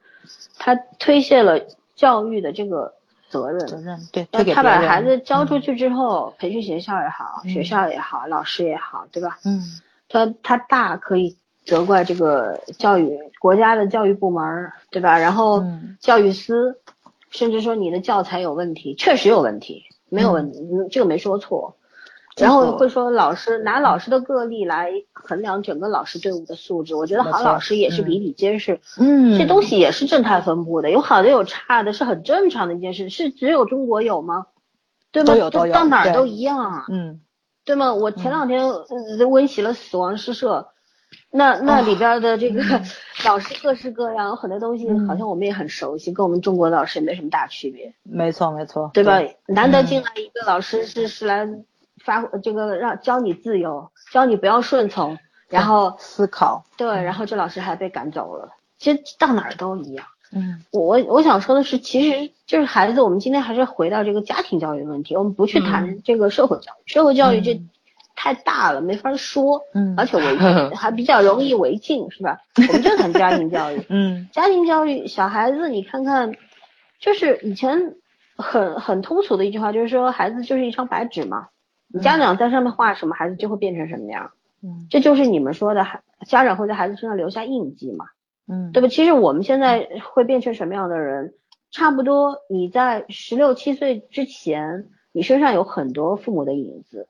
他推卸了教育的这个责任。责任对，他把孩子交出去之后，培训学校也好，学校也好，老师也好，对吧？嗯。他他大可以责怪这个教育国家的教育部门，对吧？然后教育司，甚至说你的教材有问题，确实有问题，没有问题，这个没说错。然后会说老师拿老师的个例来衡量整个老师队伍的素质，我觉得好老师也是比比皆是。嗯，这东西也是正态分布的，有好的有差的，是很正常的一件事。是只有中国有吗？对吗？都有，到哪儿都一样啊。嗯，对吗？我前两天温习了死亡诗社，那那里边的这个 老师各式各样，有很多东西好像我们也很熟悉，跟我们中国老师也没什么大区别。没错没错，对吧？难得进来一个老师是是来。发这个让教你自由，教你不要顺从，然后 思考。对，然后这老师还被赶走了。其实到哪儿都一样。嗯，我我想说的是，其实就是孩子，我们今天还是回到这个家庭教育问题，我们不去谈这个社会教育。社会教育这太大了，没法说。嗯，而且违 还比较容易违禁，是吧？我们就谈家庭教育。嗯，家庭教育，小孩子你看看，就是以前很很通俗的一句话，就是说孩子就是一张白纸嘛。你家长在上面画什么，孩子就会变成什么样。嗯，这就是你们说的，孩家长会在孩子身上留下印记嘛。嗯，对吧？其实我们现在会变成什么样的人，差不多你在十六七岁之前，你身上有很多父母的影子，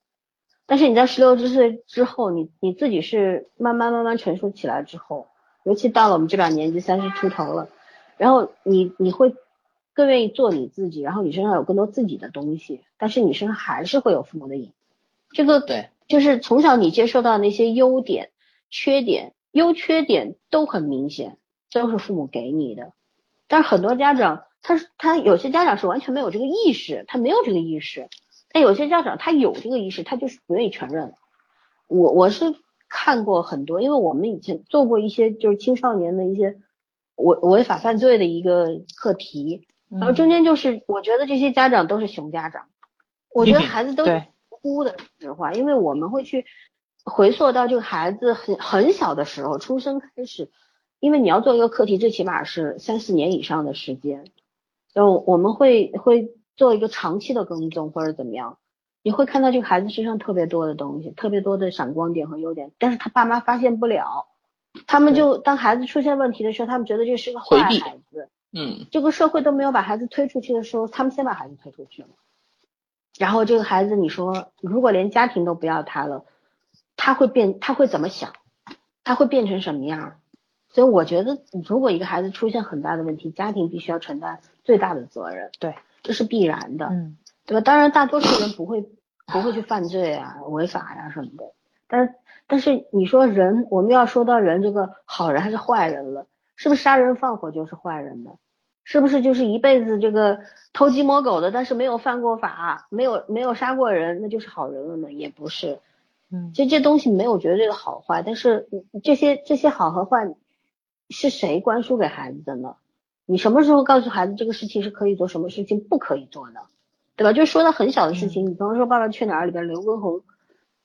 但是你在十六七岁之后，你你自己是慢慢慢慢成熟起来之后，尤其到了我们这把年纪，三十出头了，然后你你会。更愿意做你自己，然后你身上有更多自己的东西，但是你身上还是会有父母的影。这个对，就是从小你接受到那些优点、缺点、优缺点都很明显，都是父母给你的。但是很多家长，他他有些家长是完全没有这个意识，他没有这个意识。但有些家长他有这个意识，他就是不愿意承认。我我是看过很多，因为我们以前做过一些就是青少年的一些违违法犯罪的一个课题。然后中间就是，我觉得这些家长都是熊家长，我觉得孩子都是哭的实话，因为我们会去回溯到这个孩子很很小的时候出生开始，因为你要做一个课题，最起码是三四年以上的时间，就我们会会做一个长期的跟踪或者怎么样，你会看到这个孩子身上特别多的东西，特别多的闪光点和优点，但是他爸妈发现不了，他们就当孩子出现问题的时候，他们觉得这是个坏孩子。嗯，这个社会都没有把孩子推出去的时候，他们先把孩子推出去了。然后这个孩子，你说如果连家庭都不要他了，他会变，他会怎么想？他会变成什么样？所以我觉得，如果一个孩子出现很大的问题，家庭必须要承担最大的责任。对，这是必然的。嗯，对吧？当然，大多数人不会不会去犯罪啊、违法呀什么的。但是，但是你说人，我们要说到人这个好人还是坏人了？是不是杀人放火就是坏人呢？是不是就是一辈子这个偷鸡摸狗的，但是没有犯过法，没有没有杀过人，那就是好人了呢？也不是，嗯，其实这东西没有绝对的好坏，但是这些这些好和坏是谁灌输给孩子的呢？你什么时候告诉孩子这个事情是可以做，什么事情不可以做呢？对吧？就说到很小的事情，你比方说《爸爸去哪儿》里边刘畊宏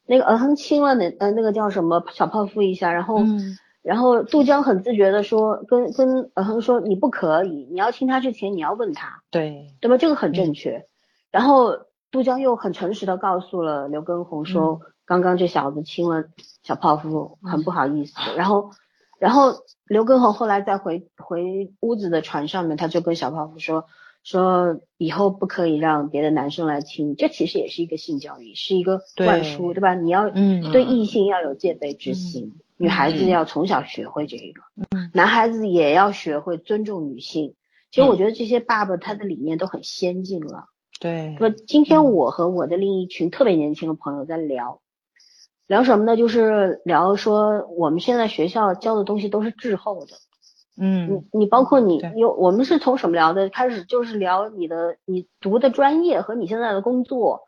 那个嗯哼亲了那呃那个叫什么小泡芙一下，然后。然后杜江很自觉的说，跟跟尔恒说，你不可以，你要亲他之前你要问他，对对吧？这个很正确。然后杜江又很诚实的告诉了刘畊宏说，刚刚这小子亲了小泡芙，很不好意思。然后，然后刘畊宏后来再回回屋子的船上面，他就跟小泡芙说，说以后不可以让别的男生来亲，这其实也是一个性教育，是一个灌输，对吧？你要对异性要有戒备之心。女孩子要从小学会这个，男孩子也要学会尊重女性。其实我觉得这些爸爸他的理念都很先进了。对。那今天我和我的另一群特别年轻的朋友在聊，聊什么呢？就是聊说我们现在学校教的东西都是滞后的。嗯你你包括你有我们是从什么聊的？开始就是聊你的你读的专业和你现在的工作。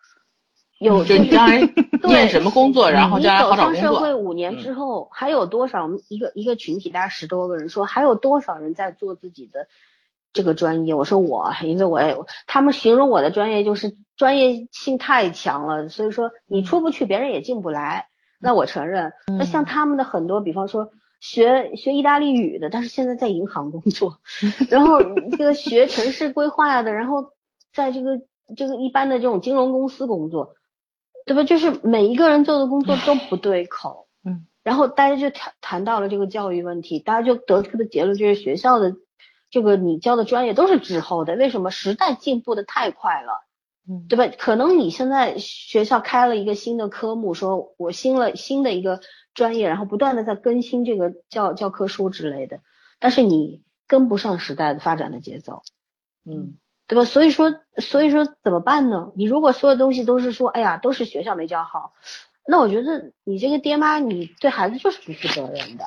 有就你将来对念什么工作，然后你将来好找走上社。会五年之后，还有多少一个一个群体，大概十多个人说，还有多少人在做自己的这个专业？我说我，因为我也他们形容我的专业就是专业性太强了，所以说你出不去，别人也进不来。那我承认，那像他们的很多，比方说学学意大利语的，但是现在在银行工作，然后这个学城市规划的，然后在这个这个一般的这种金融公司工作，对吧？就是每一个人做的工作都不对口，嗯，然后大家就谈谈到了这个教育问题，大家就得出的结论就是学校的这个你教的专业都是滞后的，为什么？时代进步的太快了。嗯对吧？可能你现在学校开了一个新的科目，说我新了新的一个专业，然后不断的在更新这个教教科书之类的，但是你跟不上时代的发展的节奏，嗯对吧？所以说，所以说怎么办呢？你如果所有东西都是说，哎呀，都是学校没教好，那我觉得你这个爹妈，你对孩子就是不负责任的，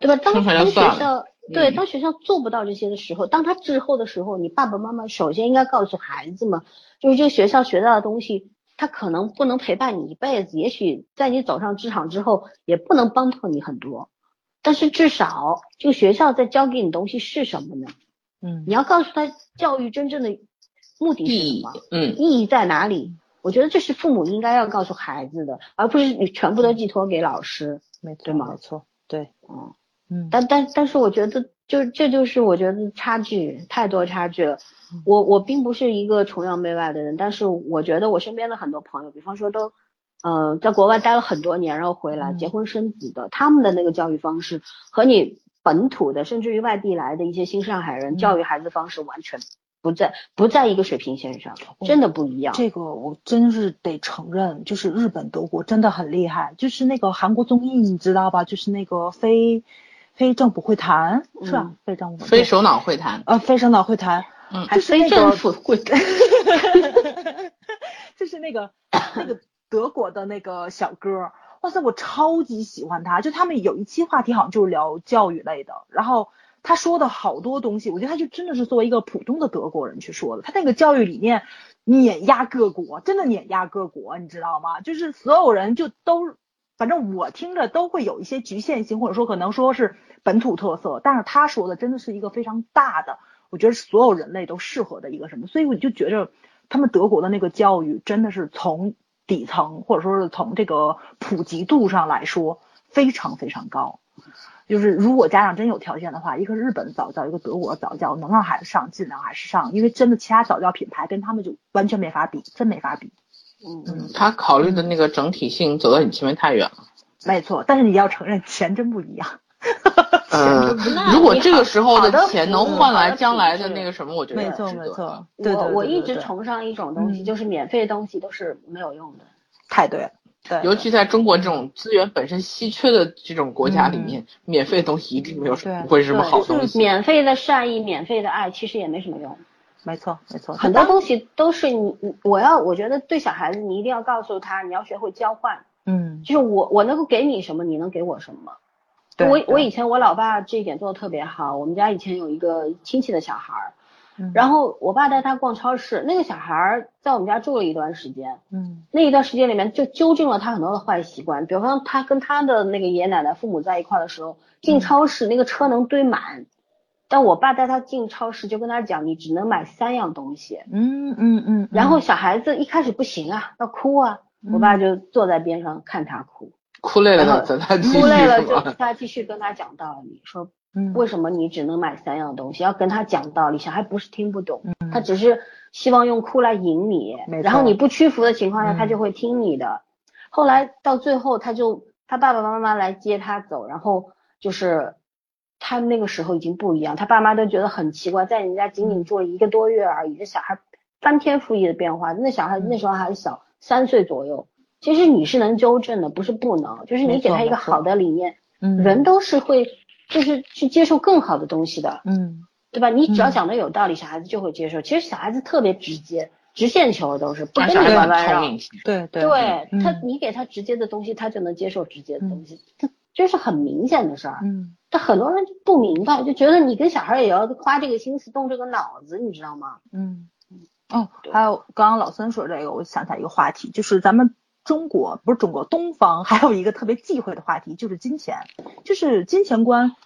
对吧？当学校对嗯当学校做不到这些的时候，当他滞后的时候，你爸爸妈妈首先应该告诉孩子们，就是这个学校学到的东西，他可能不能陪伴你一辈子，也许在你走上职场之后，也不能帮到你很多，但是至少这个学校在教给你东西是什么呢？嗯你要告诉他教育真正的目的是什么，，嗯，意义在哪里？我觉得这是父母应该要告诉孩子的，而不是你全部都寄托给老师。没错对吗没错，对，嗯，嗯但但但是我觉得就这就是我觉得差距太多差距了。我我并不是一个崇洋媚外的人，但是我觉得我身边的很多朋友，比方说都呃在国外待了很多年，然后回来嗯结婚生子的，他们的那个教育方式和你本土的，甚至于外地来的一些新上海人嗯教育孩子方式完全不在不在一个水平线上，真的不一样。这个我真是得承认，就是日本、德国真的很厉害。就是那个韩国综艺，你知道吧？就是那个非非政府会谈是吧嗯？非政府非首脑会谈，呃非首脑会谈，嗯还非就是那个政府会 就是那个那个德国的那个小哥，哇塞，我超级喜欢他。就他们有一期话题好像就是聊教育类的，然后他说的好多东西，我觉得他就真的是作为一个普通的德国人去说的。他那个教育理念碾压各国，真的碾压各国，你知道吗？就是所有人就都。反正我听着都会有一些局限性，或者说可能说是本土特色，但是他说的真的是一个非常大的，我觉得所有人类都适合的一个什么，所以我就觉着他们德国的那个教育真的是从底层或者说是从这个普及度上来说非常非常高。就是如果家长真有条件的话，一个日本早教，一个德国早教，能让孩子上尽量还是上，因为真的其他早教品牌跟他们就完全没法比，真没法比。嗯嗯，他考虑的那个整体性走到你前面太远了。没错，但是你要承认钱真不一样。呃那，如果这个时候的钱能换来将来的那个什么，我觉得没错值得没错，对我对我一直崇尚一种东西，嗯就是免费的东西都是没有用的。太对了，对，尤其在中国这种资源本身稀缺的这种国家里嗯面，免费的东西一定没有什么不会是什么好东西。免费的善意、免费的爱，其实也没什么用。没错没错，很多东西都是你，你我要我觉得对小孩子，你一定要告诉他，你要学会交换，嗯，就是我我能够给你什么，你能给我什么。对我我以前我老爸这一点做的特别好，我们家以前有一个亲戚的小孩儿，嗯。然后我爸带他逛超市，那个小孩儿在我们家住了一段时间，嗯。那一段时间里面就纠正了他很多的坏习惯，比方他跟他的那个爷爷奶奶、父母在一块的时候，进超市那个车能堆满，但我爸带他进超市就跟他讲，你只能买三样东西。嗯嗯嗯，然后小孩子一开始不行啊，要哭啊，我爸就坐在边上看他哭，哭累了然后呢，咱再继续哭累了就？他继续跟他讲道理，说嗯为什么你只能买三样东西，要跟他讲道理。小孩不是听不懂，嗯他只是希望用哭来引你然后你不屈服的情况下，嗯他就会听你的。后来到最后，他就他爸爸妈妈来接他走，然后就是他那个时候已经不一样，他爸妈都觉得很奇怪，在人家仅仅住了一个多月而已，这小孩翻天覆地的变化。那小孩嗯那时候还小，三岁左右。其实你是能纠正的，不是不能，就是你给他一个好的理念，嗯人都是会就是去接受更好的东西的，嗯对吧？你只要嗯讲的有道理，小孩子就会接受。其实小孩子特别直接，直线球都是不跟你小孩子弯弯绕。对对对嗯他，你给他直接的东西，他就能接受直接的东西，这这是很明显的事儿。嗯但很多人就不明白，就觉得你跟小孩也要花这个心思动这个脑子，你知道吗？嗯，哦，还有刚刚老孙说这个，我想起来一个话题，就是咱们中国不是中国东方还有一个特别忌讳的话题，就是金钱，就是金钱观，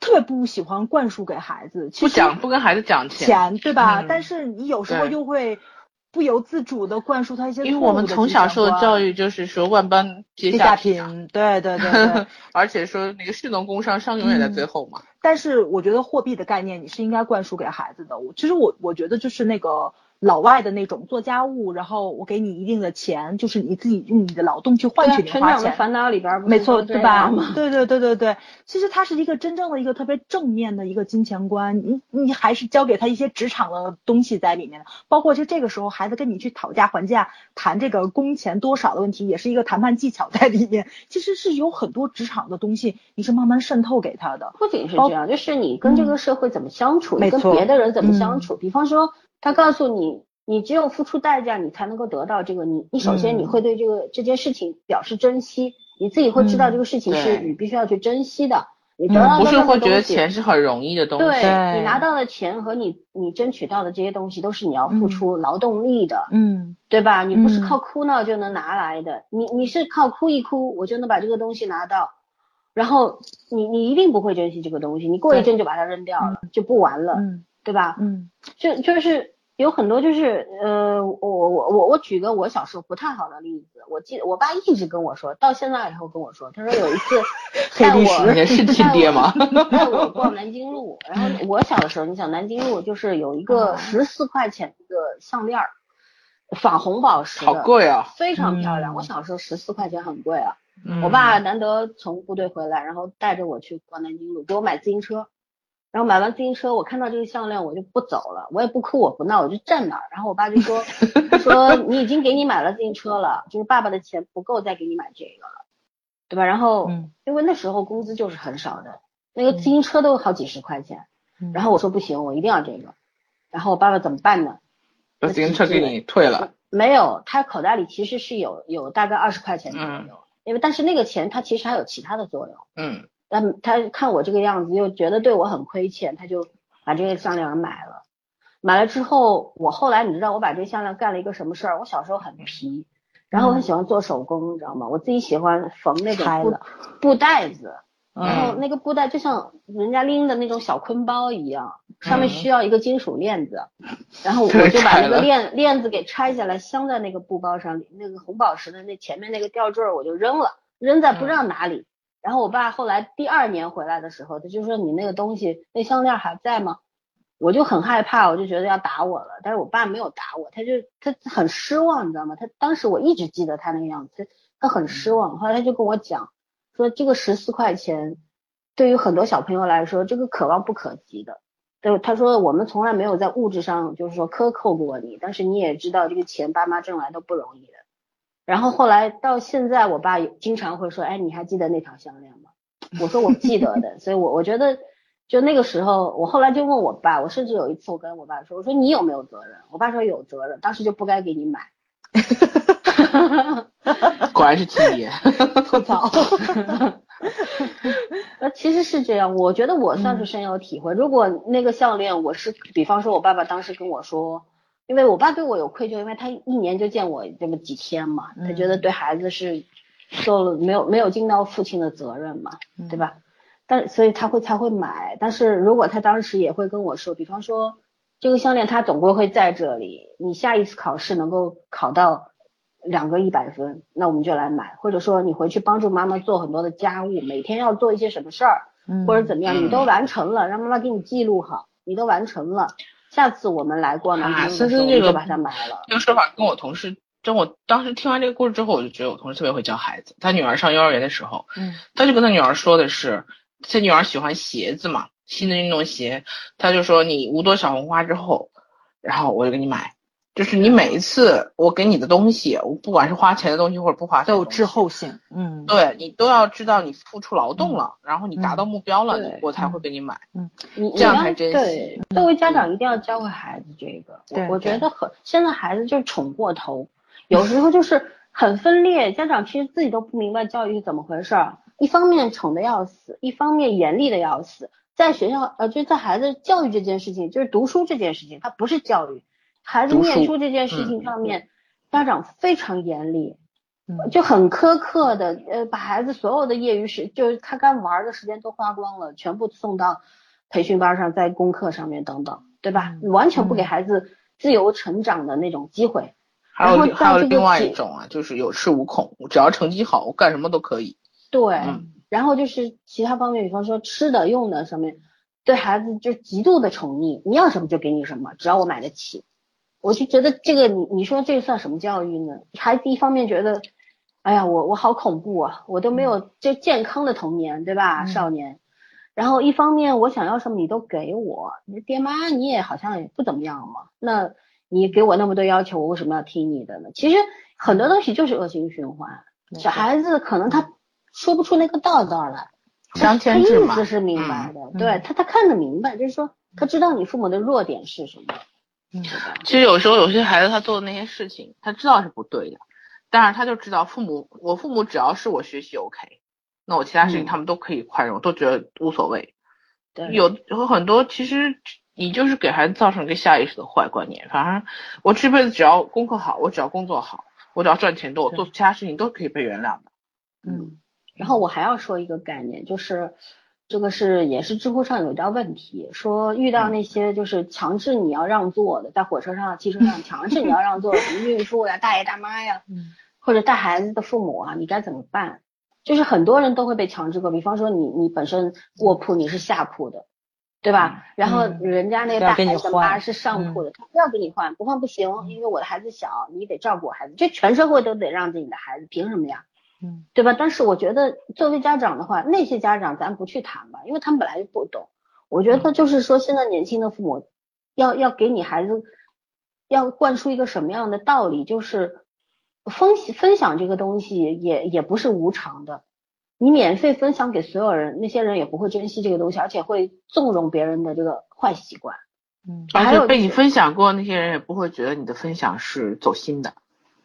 特别不喜欢灌输给孩子，其实不讲不跟孩子讲钱，对吧？嗯但是你有时候对又会不由自主的灌输他一些因为我们从小受的教育，就是说万般皆下品对对对。而且说那个士农工商，商永远在最后嘛。但是我觉得货币的概念你是应该灌输给孩子的。我其实我我觉得就是那个老外的那种做家务，然后我给你一定的钱，就是你自己用你的劳动去换取零花钱。长的烦恼里边儿没错，对吧？？对对对对对，其实它是一个真正的一个特别正面的一个金钱观，你你还是教给他一些职场的东西在里面的，包括就这个时候孩子跟你去讨价还价，谈这个工钱多少的问题，也是一个谈判技巧在里面。其实是有很多职场的东西，你是慢慢渗透给他的。不仅是这样，就是你跟这个社会怎么相处，你跟别的人怎么相处。比方说，他告诉你，你只有付出代价，你才能够得到这个。你你首先嗯你会对这个这件事情表示珍惜，你自己会知道嗯这个事情是你必须要去珍惜的。你得嗯到不是会觉得钱是很容易的东西，对对你拿到的钱和你你争取到的这些东西，都是你要付嗯出劳动力的。嗯对吧？你不是嗯靠哭闹就能拿来的，你你是靠哭一哭，我就能把这个东西拿到，然后你你一定不会珍惜这个东西，你过一阵就把它扔掉了，就不玩了，嗯对吧？嗯就就是有很多就是呃，我我我我举个我小时候不太好的例子，我记得我爸一直跟我说，到现在以后跟我说，他说有一次 带我你是亲爹吗？带 我逛南京路，然后我小的时候，你想南京路就是有一个哦十四块钱一个项链儿，仿红宝石的，好贵啊！非常漂亮。嗯我小时候十四块钱很贵啊。嗯我爸难得从部队回来，然后带着我去逛南京路，给我买自行车。然后买完自行车，我看到这个项链，我就不走了，我也不哭，我不闹，我就站那儿。然后我爸就说，说你已经给你买了自行车了，就是爸爸的钱不够再给你买这个了，对吧？然后嗯因为那时候工资就是很少的，那个自行车都好几十块钱。嗯然后我说不行，我一定要这个。然后我爸爸怎么办呢？把自行车给你退了，没有，他口袋里其实是有有大概二十块钱左右，嗯因为但是那个钱他其实还有其他的作用。嗯，但他看我这个样子，又觉得对我很亏欠，他就把这个项链买了。买了之后，我后来你知道我把这项链干了一个什么事儿？我小时候很皮，然后我很喜欢做手工，你知道吗？我自己喜欢缝那种布布袋子，然后嗯那个布袋就像人家拎的那种小坤包一样，上面需要一个金属链子，然后我就把那个链链子给拆下来，镶在那个布包上，那个红宝石的那前面那个吊坠儿我就扔了，扔在不知道哪里。然后我爸后来第二年回来的时候，他就说你那个东西那项链还在吗？我就很害怕，我就觉得要打我了，但是我爸没有打我，他就他很失望，你知道吗？他当时我一直记得他那个样子，他很失望。后来他就跟我讲说，这个十四块钱对于很多小朋友来说，这个可望不可及的。对，他说我们从来没有在物质上就是说克扣过你，但是你也知道这个钱爸妈挣来都不容易的。然后后来到现在，我爸也经常会说，哎，你还记得那条项链吗？我说我不记得的，所以我我觉得就那个时候，我后来就问我爸，我甚至有一次我跟我爸说，我说你有没有责任？我爸说有责任，当时就不该给你买。果然是亲爹。吐槽。呃，其实是这样，我觉得我算是深有体会。如果那个项链，我是，比方说，我爸爸当时跟我说，因为我爸对我有愧疚，因为他一年就见我这么几天嘛，他觉得对孩子是做了没有没有尽到父亲的责任嘛，对吧？但所以他会才会买，但是如果他当时也会跟我说，比方说这个项链它总归会在这里，你下一次考试能够考到两个一百分，那我们就来买，或者说你回去帮助妈妈做很多的家务，每天要做一些什么事儿，嗯。或者怎么样，嗯。你都完成了，让妈妈给你记录好，你都完成了，下次我们来过呢啊，京的时候，森森这个我就把它买了。这个说法跟我同事，就我当时听完这个故事之后，我就觉得我同事特别会教孩子。他女儿上幼儿园的时候，嗯他就跟他女儿说的是，他女儿喜欢鞋子嘛，新的运动鞋，他就说你五朵小红花之后，然后我就给你买。就是你每一次我给你的东西，我不管是花钱的东西或者不花钱都有滞后性，嗯，对你都要知道你付出劳动了，然后你达到目标了，我才会给你买。你这样才珍惜对，作为家长一定要教会孩子这个。我我觉得很现在孩子就宠过头，有时候就是很分裂，家长其实自己都不明白教育是怎么回事儿。一方面宠的要死，一方面严厉的要死。在学校呃，就在孩子教育这件事情，就是读书这件事情，它不是教育。孩子念书这件事情上面，家长非常严厉，嗯就很苛刻的，呃，把孩子所有的业余时，就是他该玩的时间都花光了，全部送到培训班上，在功课上面等等，对吧？嗯完全不给孩子自由成长的那种机会。还有还有另外一种啊，就是有恃无恐，只要成绩好，我干什么都可以。对，嗯然后就是其他方面，比方说吃的、用的上面，对孩子就极度的宠溺，你要什么就给你什么，只要我买得起。我就觉得这个你你说这算什么教育呢？孩子一方面觉得，哎呀，我我好恐怖啊，我都没有这健康的童年，对吧？嗯少年。然后一方面我想要什么你都给我，你爹妈你也好像也不怎么样嘛，那你给我那么多要求，我为什么要听你的呢？其实很多东西就是恶性循环。小孩子可能他说不出那个道道来，相他意思是明白的，嗯对他他看得明白，就是说他知道你父母的弱点是什么，嗯？其实有时候有些孩子他做的那些事情，他知道是不对的，但是他就知道父母，我父母只要是我学习 OK，那我其他事情嗯他们都可以宽容，都觉得无所谓。对，有有很多其实你就是给孩子造成一个下意识的坏观念，反正我这辈子只要功课好，我只要工作好，我只要赚钱多，我做其他事情都可以被原谅的。嗯，然后我还要说一个概念，就是这个是也是知乎上有一道问题，说遇到那些就是强制你要让座的，在火车上、汽车上强制你要让座的，什么孕妇呀、大爷大妈呀，嗯或者带孩子的父母啊，你该怎么办？就是很多人都会被强制过，比方说你你本身卧铺你是下铺的，对吧？然后嗯人家那个大孩子妈是上铺的，他非要给你换，不换不行，因为我的孩子小，你得照顾我孩子，这全社会都得让着你的孩子，凭什么呀？嗯对吧？但是我觉得作为家长的话，那些家长咱不去谈吧，因为他们本来就不懂。我觉得就是说，现在年轻的父母要要给你孩子要灌输一个什么样的道理，就是分分享这个东西也也不是无偿的，你免费分享给所有人，那些人也不会珍惜这个东西，而且会纵容别人的这个坏习惯。嗯而且被你分享过那些人也不会觉得你的分享是走心的，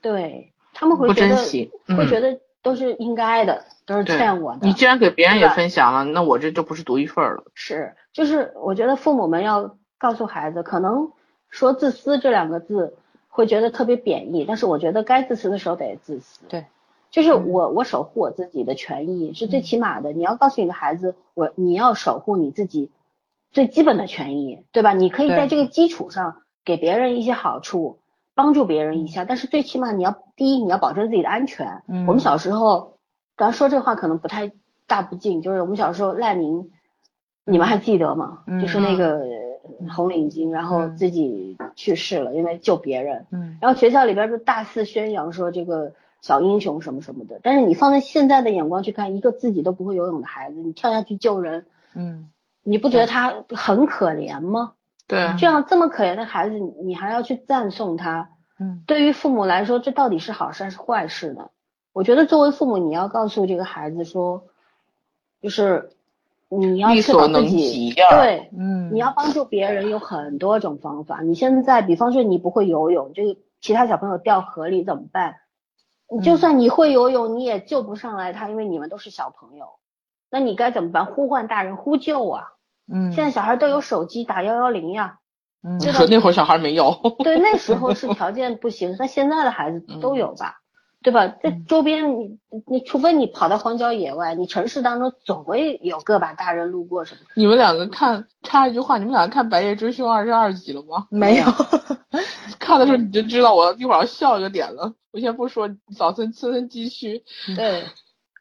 对他们会不觉得珍惜。嗯会觉得都是应该的，都是对欠我的。你既然给别人也分享了，那我这就不是独一份儿了。是，就是我觉得父母们要告诉孩子，可能说自私这两个字会觉得特别贬义，但是我觉得该自私的时候得自私。对，就是嗯我我守护我自己的权益是最起码的。你要告诉你的孩子，我你要守护你自己最基本的权益，对吧？你可以在这个基础上给别人一些好处，帮助别人一下，但是最起码你要第一你要保证自己的安全。嗯我们小时候，咱说这话可能不太大不敬，就是我们小时候赖宁，你们还记得吗？嗯就是那个红领巾，然后嗯自己去世了，因为救别人。嗯然后学校里边就大肆宣扬说这个小英雄什么什么的，但是你放在现在的眼光去看，一个自己都不会游泳的孩子，你跳下去救人，嗯你不觉得他很可怜吗？对，这样这么可怜的孩子，你你还要去赞颂他，嗯对于父母来说，这到底是好事还是坏事呢？我觉得作为父母，你要告诉这个孩子说，就是你要对，嗯，你要帮助别人有很多种方法。你现在，比方说你不会游泳，这个其他小朋友掉河里怎么办？你就嗯算你会游泳，你也救不上来他，因为你们都是小朋友。那你该怎么办？呼唤大人呼救啊！嗯现在小孩都有手机，打幺幺零呀。嗯对吧说那会儿小孩没有。对，那时候是条件不行，但现在的孩子都有吧，对吧？在嗯周边你你除非你跑到荒郊野外，你城市当中总会有个把大人路过什么的。你们两个看插一句话，你们两个看《白夜追凶》二十二集了吗？没有，看的时候你就知道我一会儿要笑一个点了。我先不说，早森森森继续。对，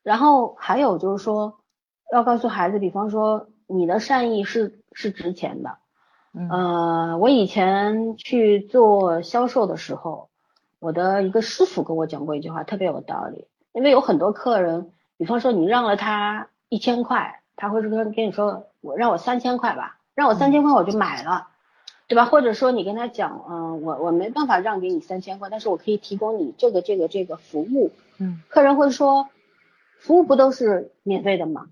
然后还有就是说，要告诉孩子，比方说你的善意是是值钱的。嗯呃，我以前去做销售的时候，我的一个师傅跟我讲过一句话，特别有道理。因为有很多客人，比方说你让了他一千块，他会跟跟你说，我让我三千块吧，让我三千块我就买了，对吧？或者说你跟他讲，嗯，我我没办法让给你三千块，但是我可以提供你这个这个这个服务。嗯，客人会说，服务不都是免费的吗？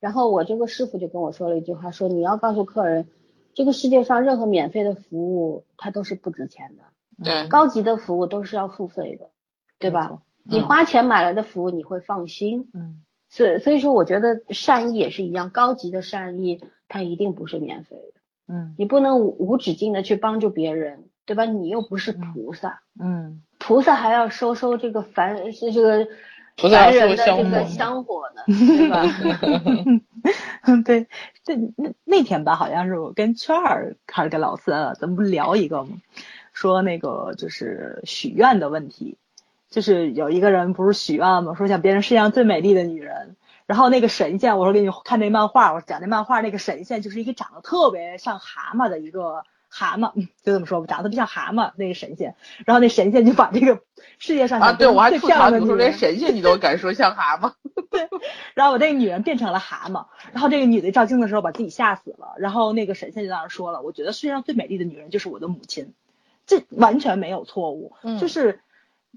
然后我这个师傅就跟我说了一句话，说你要告诉客人，这个世界上任何免费的服务它都是不值钱的，对，高级的服务都是要付费的，对吧？你花钱买来的服务你会放心。嗯，所以所以说我觉得善意也是一样，高级的善意它一定不是免费的，嗯你不能无无止境的去帮助别人，对吧？你又不是菩萨，嗯菩萨还要收收这个凡是这个菩萨要凡人的收香火这个香火呢，对 对，这那那天吧，好像是我跟圈儿还是跟老三，咱们不聊一个吗？说那个就是许愿的问题，就是有一个人不是许愿吗？说想变成世界上最美丽的女人。然后那个神仙，我说给你看那漫画，我讲那漫画那个神仙就是一个长得特别像蛤蟆的一个蛤蟆，嗯就这么说吧，长得特别像蛤蟆那个神仙。然后那神仙就把这个世界上啊，对我还最吐槽你说漂亮的女人连神仙你都敢说像蛤蟆，对然后我那个女人变成了蛤蟆，然后这个女的照镜子的时候把自己吓死了，然后那个神仙就在那儿说了，我觉得世界上最美丽的女人就是我的母亲，这完全没有错误，嗯就是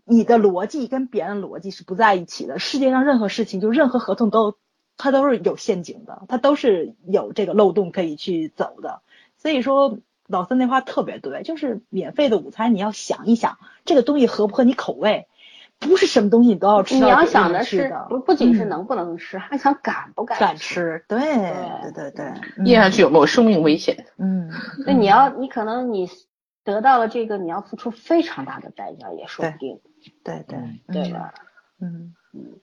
你的逻辑跟别人的逻辑是不在一起的，世界上任何事情就任何合同都它都是有陷阱的，它都是有这个漏洞可以去走的，所以说。老三那话特别对，就是免费的午餐，你要想一想这个东西合不合你口味，不是什么东西你都要吃你要想的是不不仅是嗯能不能吃，还想敢不敢敢吃。对对对对，咽下去有没有生命危险？嗯，那你要你可能你得到了这个，你要付出非常大的代价，也说不定，对对对？吧？嗯嗯，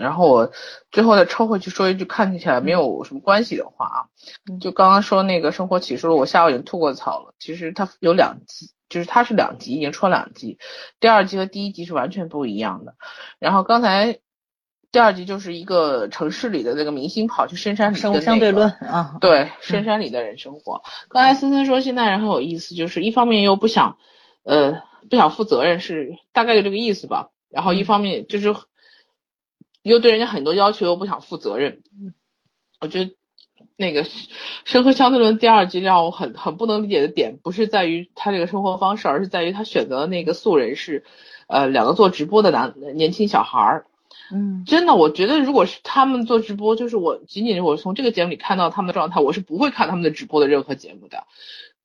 然后我最后再抽回去说一句看起来没有什么关系的话啊，嗯就刚刚说那个生活启示录，我下午已经吐过槽了。其实它有两集，就是它是两集，已经出了两集，第二集和第一集是完全不一样的。然后刚才第二集就是一个城市里的那个明星跑去深山里生跟那个相对论啊，对，深山里的人生活。刚才森森说现代人很有意思，就是一方面又不想，呃，不想负责任，是大概就这个意思吧。然后一方面就是又对人家很多要求，又不想负责任。我觉得那个《生活相对论》第二季让我很很不能理解的点，不是在于他这个生活方式，而是在于他选择的那个素人是，呃，两个做直播的男年轻小孩儿。嗯真的，我觉得如果是他们做直播，就是我仅仅是我从这个节目里看到他们的状态，我是不会看他们的直播的任何节目的，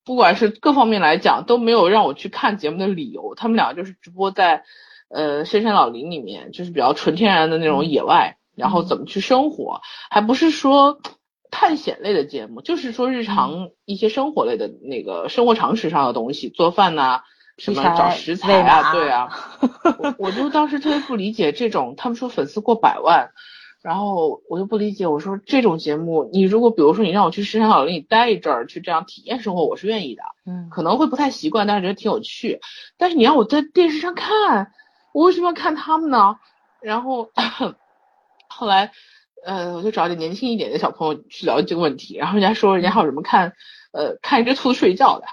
不管是各方面来讲都没有让我去看节目的理由。他们俩就是直播在呃深山老林里面，就是比较纯天然的那种野外，然后怎么去生活，还不是说探险类的节目，就是说日常一些生活类的那个生活常识上的东西，做饭呐、什么找食材啊，对啊，我我就当时特别不理解这种，他们说粉丝过百万，然后我就不理解，我说这种节目，你如果比如说你让我去深山老林里待一阵儿，去这样体验生活，我是愿意的，嗯。可能会不太习惯，但是觉得挺有趣。但是你让我在电视上看，我为什么要看他们呢？然后 后来，呃，我就找点年轻一点的小朋友去聊这个问题，然后人家说人家还有什么看，呃，看一只兔子睡觉的。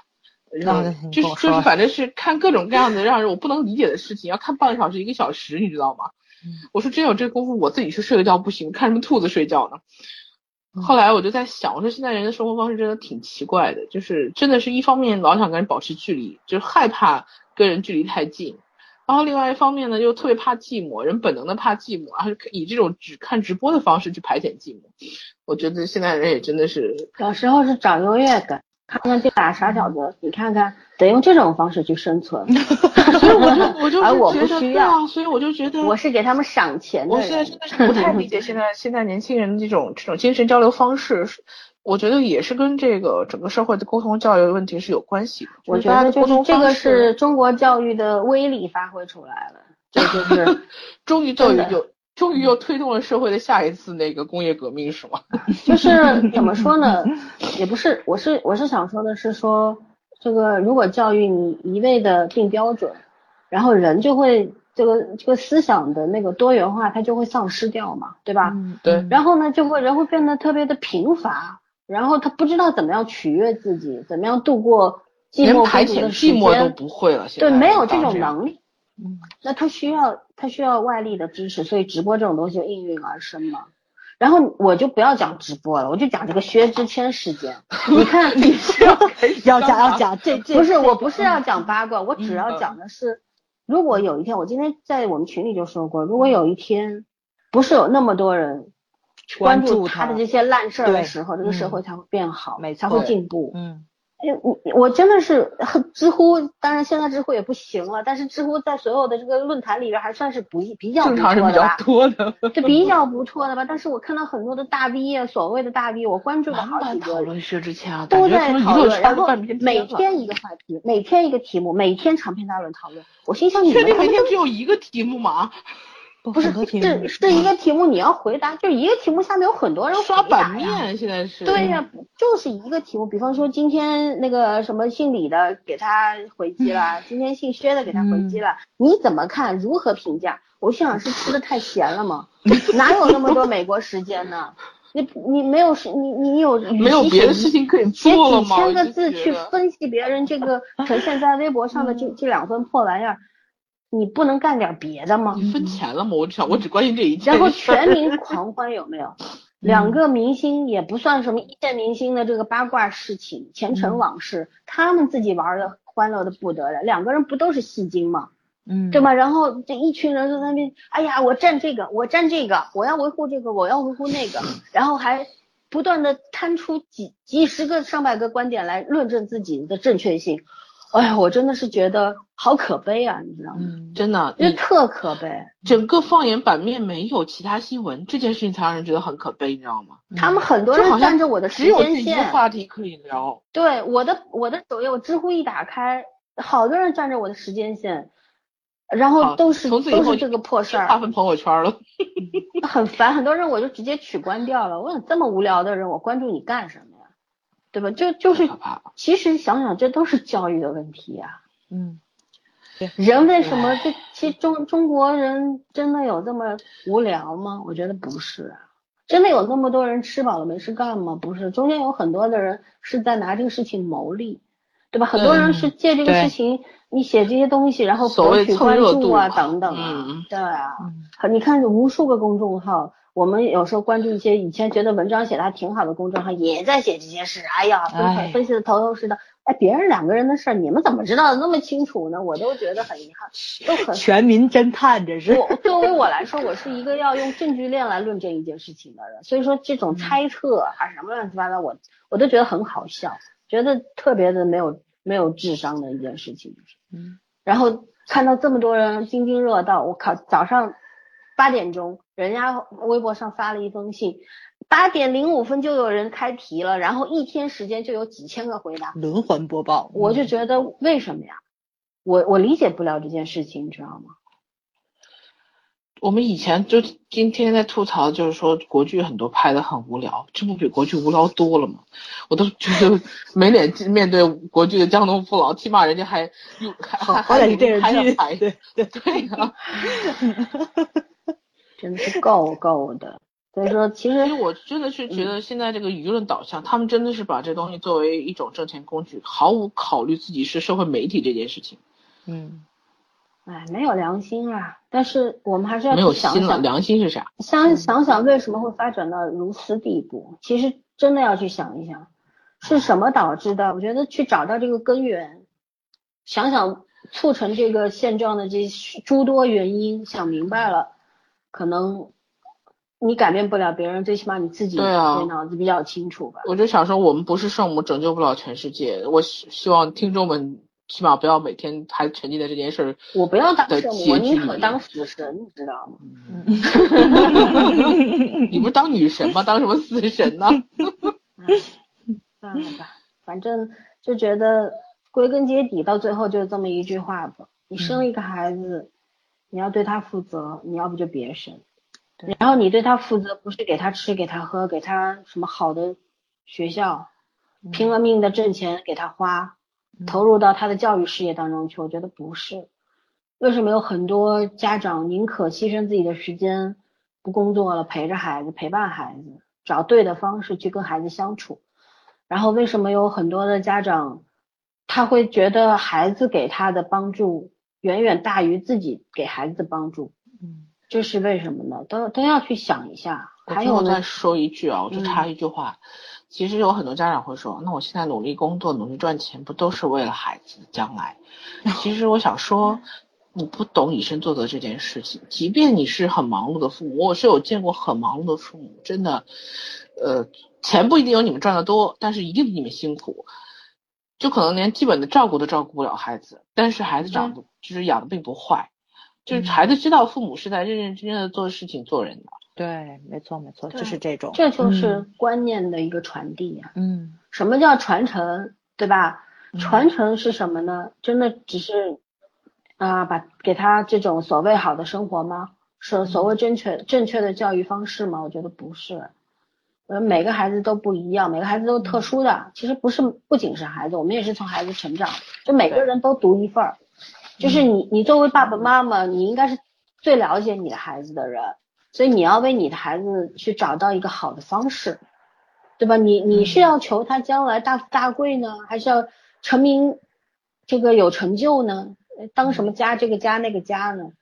然后就是就是反正是看各种各样的让人我不能理解的事情，要看半个小时一个小时，你知道吗？嗯我说真有这功夫，我自己去睡个觉不行，看什么兔子睡觉呢？嗯后来我就在想，我说现在人的生活方式真的挺奇怪的，就是真的是一方面老想跟人保持距离，就是害怕跟人距离太近，然后另外一方面呢又特别怕寂寞，人本能的怕寂寞，然后以这种只看直播的方式去排遣寂寞。我觉得现在人也真的是，有时候是找优越感，看看这俩 傻小子，你看看得用这种方式去生存。所以我就我就而我是觉得不需要对啊，所以我就觉得我是给他们赏钱的我。现在真的是不太理解现在现在年轻人这种这种精神交流方式，是我觉得也是跟这个整个社会的沟通教育的问题是有关系的。我觉得就是这个是中国教育的威力发挥出来了，这就是 终于教育真的又终于又推动了社会的下一次那个工业革命，是吗？就是怎么说呢？也不是，我是我是想说的是说，这个如果教育你一味的定标准，然后人就会这个这个思想的那个多元化，它就会丧失掉嘛，对吧？嗯对然后呢，就会人会变得特别的贫乏，然后他不知道怎么样取悦自己，怎么样度过寂寞排遣的时寂寞都间，不会了，对，没有这种能力。嗯那他需要他需要外力的支持，所以直播这种东西就应运而生嘛。然后我就不要讲直播了，我就讲这个薛之谦事件。你看，你要讲要讲这 这不是，我不是要讲八卦，我只要讲的是，如果有一天，我今天在我们群里就说过，如果有一天不是有那么多人关注他的这些烂事儿的时候，这个社会才会变好，才会进步。嗯。哎，我我真的是知乎，当然现在知乎也不行了，但是知乎在所有的这个论坛里边还算是不比较正常是比较多的，就比较不错的吧。但是我看到很多的大 V 啊，所谓的大 V，我关注的好几个，都在讨论，然后每天一个话题，每天一个题目，每天长篇大论讨论。我心想，你确定每天只有一个题目吗？不是，这这一个题目，你要回答，就一个题目下面有很多人刷版面，现在是对呀，就是一个题目。比方说今天那个什么姓李的给他回击了，今天姓薛的给他回击了，你怎么看？如何评价？我心想是吃的太咸了吗？哪有那么多美国时间呢？你你没有是，你你有 没有别的事情可以做了吗？写几千个字去分析别人这个呈现在微博上的这这两份破玩意儿。你不能干点别的吗？你分钱了吗？我只想，我只关心这一件。然后全民 狂欢有没有？两个明星也不算什么一线明星的这个八卦事情、前尘往事，他们自己玩的欢乐的不得了。两个人不都是戏精吗？嗯，对吧？然后这一群人在那边，哎呀，我站这个，我站这个，我要维护这个，我要维护那个，然后还不断的摊出几几十个、上百个观点来论证自己的正确性。哎呀，我真的是觉得好可悲啊，你知道吗？真的，因为特可悲。整个放眼版面没有其他新闻，这件事情才让人觉得很可悲，你知道吗？他们很多人占着我的时间线，话题可以聊。对，我的我的首页，我知乎一打开，好多人占着我的时间线，然后都是都是这个破事儿，划分朋友圈了，很烦。很多人我就直接取关掉了。我想这么无聊的人，我关注你干什么？对吧？就就是，其实想想，这都是教育的问题呀。嗯，人为什么这其实中中国人真的有这么无聊吗？我觉得不是啊。真的有那么多人吃饱了没事干吗？不是，中间有很多的人是在拿这个事情牟利，对吧？很多人是借这个事情，你写这些东西，然后博取关注啊，等等啊，对啊。你看，无数个公众号。我们有时候关注一些以前觉得文章写的还挺好的公众号，也在写这些事。哎呀，分分析的头头是道。哎，别人两个人的事儿，你们怎么知道的那么清楚呢？我都觉得很遗憾，都很全民侦探这是。我作为我来说，我是一个要用证据链来论证一件事情的人，所以说这种猜测啊什么乱七八糟，我我都觉得很好笑，觉得特别的没有没有智商的一件事情。嗯。然后看到这么多人津津乐道，我靠，早上。八点钟，人家微博上发了一封信，八点零五分就有人开题了，然后一天时间就有几千个回答，轮环播报。我就觉得为什么呀？我我理解不了这件事情，你知道吗？我们以前就今天在吐槽，就是说国剧很多拍的很无聊，这不比国剧无聊多了吗？我都觉得没脸面对国剧的江东父老，起码人家还有还还还有电视剧，对对对呀。真的是够够的，所以说其实我真的是觉得现在这个舆论导向，他们真的是把这东西作为一种挣钱工具，毫无考虑自己是社会媒体这件事情。嗯，哎，没有良心啊！但是我们还是要没有想想良心是啥？想想想为什么会发展到如此地步？其实真的要去想一想，是什么导致的？我觉得去找到这个根源，想想促成这个现状的这诸多原因，想明白了。可能你改变不了别人，最起码你自己对脑子比较清楚吧。我就想说，我们不是圣母，拯救不了全世界。我希希望听众们起码不要每天还沉浸在这件事儿。我不要当圣母，我宁可当死神，你知道吗？你不是当女神吗？当什么死神呢？算了吧，反正就觉得归根结底到最后就是这么一句话吧。你生一个孩子。你要对他负责，你要不就别生。然后你对他负责，不是给他吃、给他喝、给他什么好的学校，拼了命的挣钱给他花，投入到他的教育事业当中去。我觉得不是。为什么有很多家长宁可牺牲自己的时间，不工作了，陪着孩子，陪伴孩子，找对的方式去跟孩子相处？然后为什么有很多的家长，他会觉得孩子给他的帮助？远远大于自己给孩子的帮助，嗯，这是为什么呢？都都要去想一下。还有再说一句啊，我就插一句话，其实有很多家长会说，那我现在努力工作，努力赚钱，不都是为了孩子将来？其实我想说，你不懂以身作则这件事情。即便你是很忙碌的父母，我是有见过很忙碌的父母，真的，呃，钱不一定有你们赚的多，但是一定比你们辛苦，就可能连基本的照顾都照顾不了孩子，但是孩子长得就是养的并不坏，就是孩子知道父母是在认认真真的做事情、做人的。对，没错没错，就是这种，这就是观念的一个传递呀。嗯，什么叫传承，对吧？传承是什么呢？真的只是啊，把给他这种所谓好的生活吗？是所谓正确正确的教育方式吗？我觉得不是。呃，每个孩子都不一样，每个孩子都特殊的。其实不是，不仅是孩子，我们也是从孩子成长，就每个人都独一份儿。就是你，你作为爸爸妈妈，你应该是最了解你的孩子的人。所以你要为你的孩子去找到一个好的方式，对吧？你你是要求他将来大富大贵呢，还是要成名，这个有成就呢？当什么家这个家那个家呢？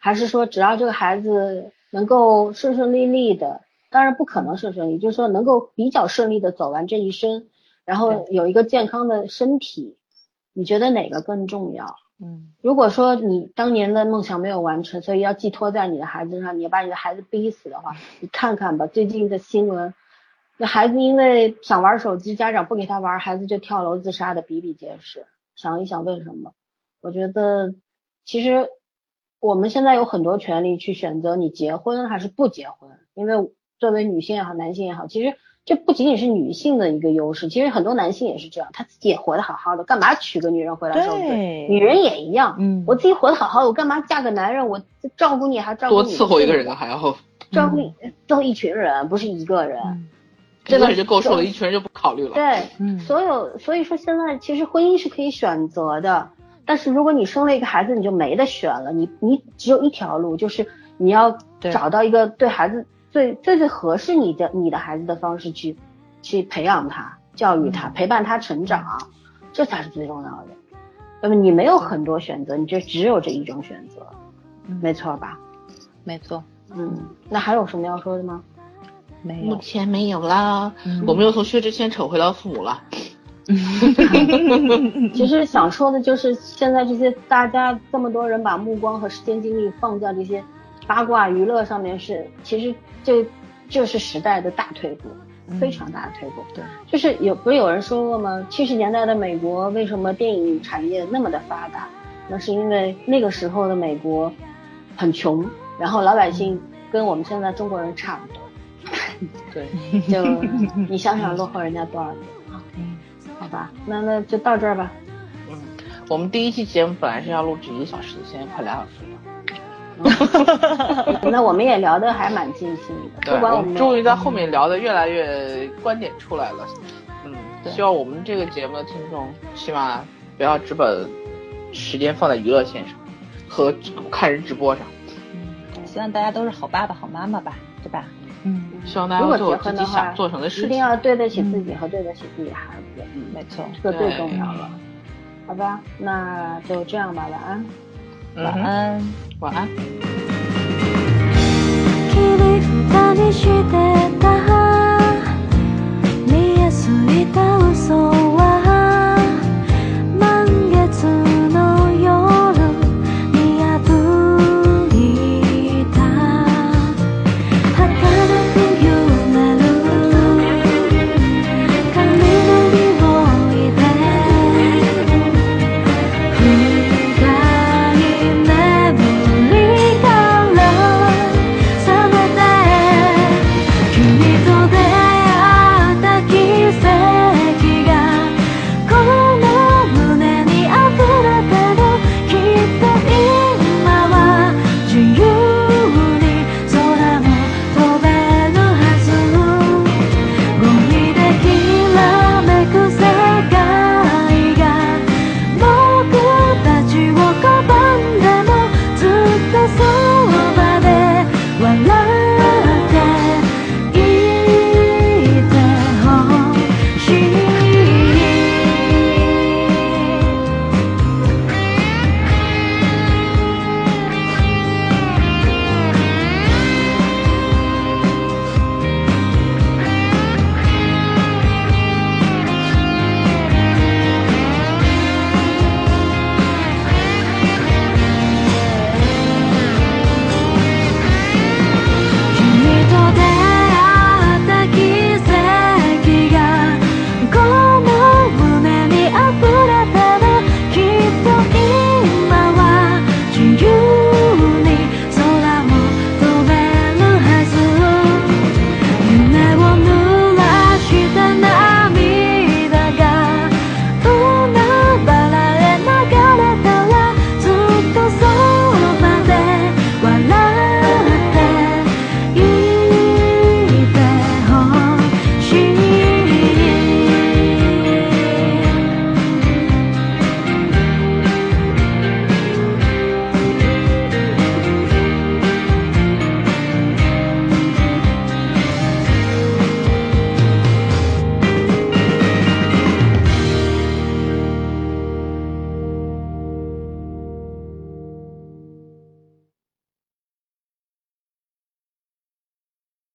还是说只要这个孩子能够顺顺利利的，当然不可能顺顺利，就是说能够比较顺利的走完这一生，然后有一个健康的身体，你觉得哪个更重要？嗯，如果说你当年的梦想没有完成，所以要寄托在你的孩子上，你要把你的孩子逼死的话，你看看吧，最近的新闻，那孩子因为想玩手机，家长不给他玩，孩子就跳楼自杀的比比皆是。想一想为什么？我觉得其实我们现在有很多权利去选择你结婚还是不结婚，因为作为女性也好，男性也好，其实。这不仅仅是女性的一个优势，其实很多男性也是这样，他自己也活得好好的，干嘛娶个女人回来受罪？女人也一样，嗯，我自己活得好好的，我干嘛嫁个男人？我照顾你还照顾你，多伺候一个人还要照顾照顾一群人，不是一个人，一个人就够受了，一群人就不考虑了。对，嗯，所有所以说现在其实婚姻是可以选择的，但是如果你生了一个孩子，你就没得选了，你你只有一条路，就是你要找到一个对孩子。最最最合适你的你的孩子的方式去去培养他、教育他、陪伴他成长，这才是最重要的。那么你没有很多选择，你就只有这一种选择，没错吧？没错。嗯，那还有什么要说的吗？没有，目前没有啦。我们又从薛之谦扯回到父母了。其实想说的就是，现在这些大家这么多人把目光和时间精力放在这些八卦娱乐上面，是其实。这就是时代的大退步，非常大的退步。对，就是有不是有人说过吗？七十年代的美国为什么电影产业那么的发达？那是因为那个时候的美国很穷，然后老百姓跟我们现在中国人差不多。对，就你想想落后人家多少年 好吧，那那就到这儿吧。嗯，我们第一期节目本来是要录制一个小时的，现在快两小时了。那我们也聊得还蛮尽兴的，对，我们终于在后面聊的越来越观点出来了。嗯，希望我们这个节目的听众起码不要只把时间放在娱乐线上和看人直播上。嗯，希望大家都是好爸爸、好妈妈吧，对吧？嗯，希望大家做自己想做成的事情，一定要对得起自己和对得起自己孩子。嗯，没错，这个最重要了。好吧，那就这样吧，晚安。晚安，晚安。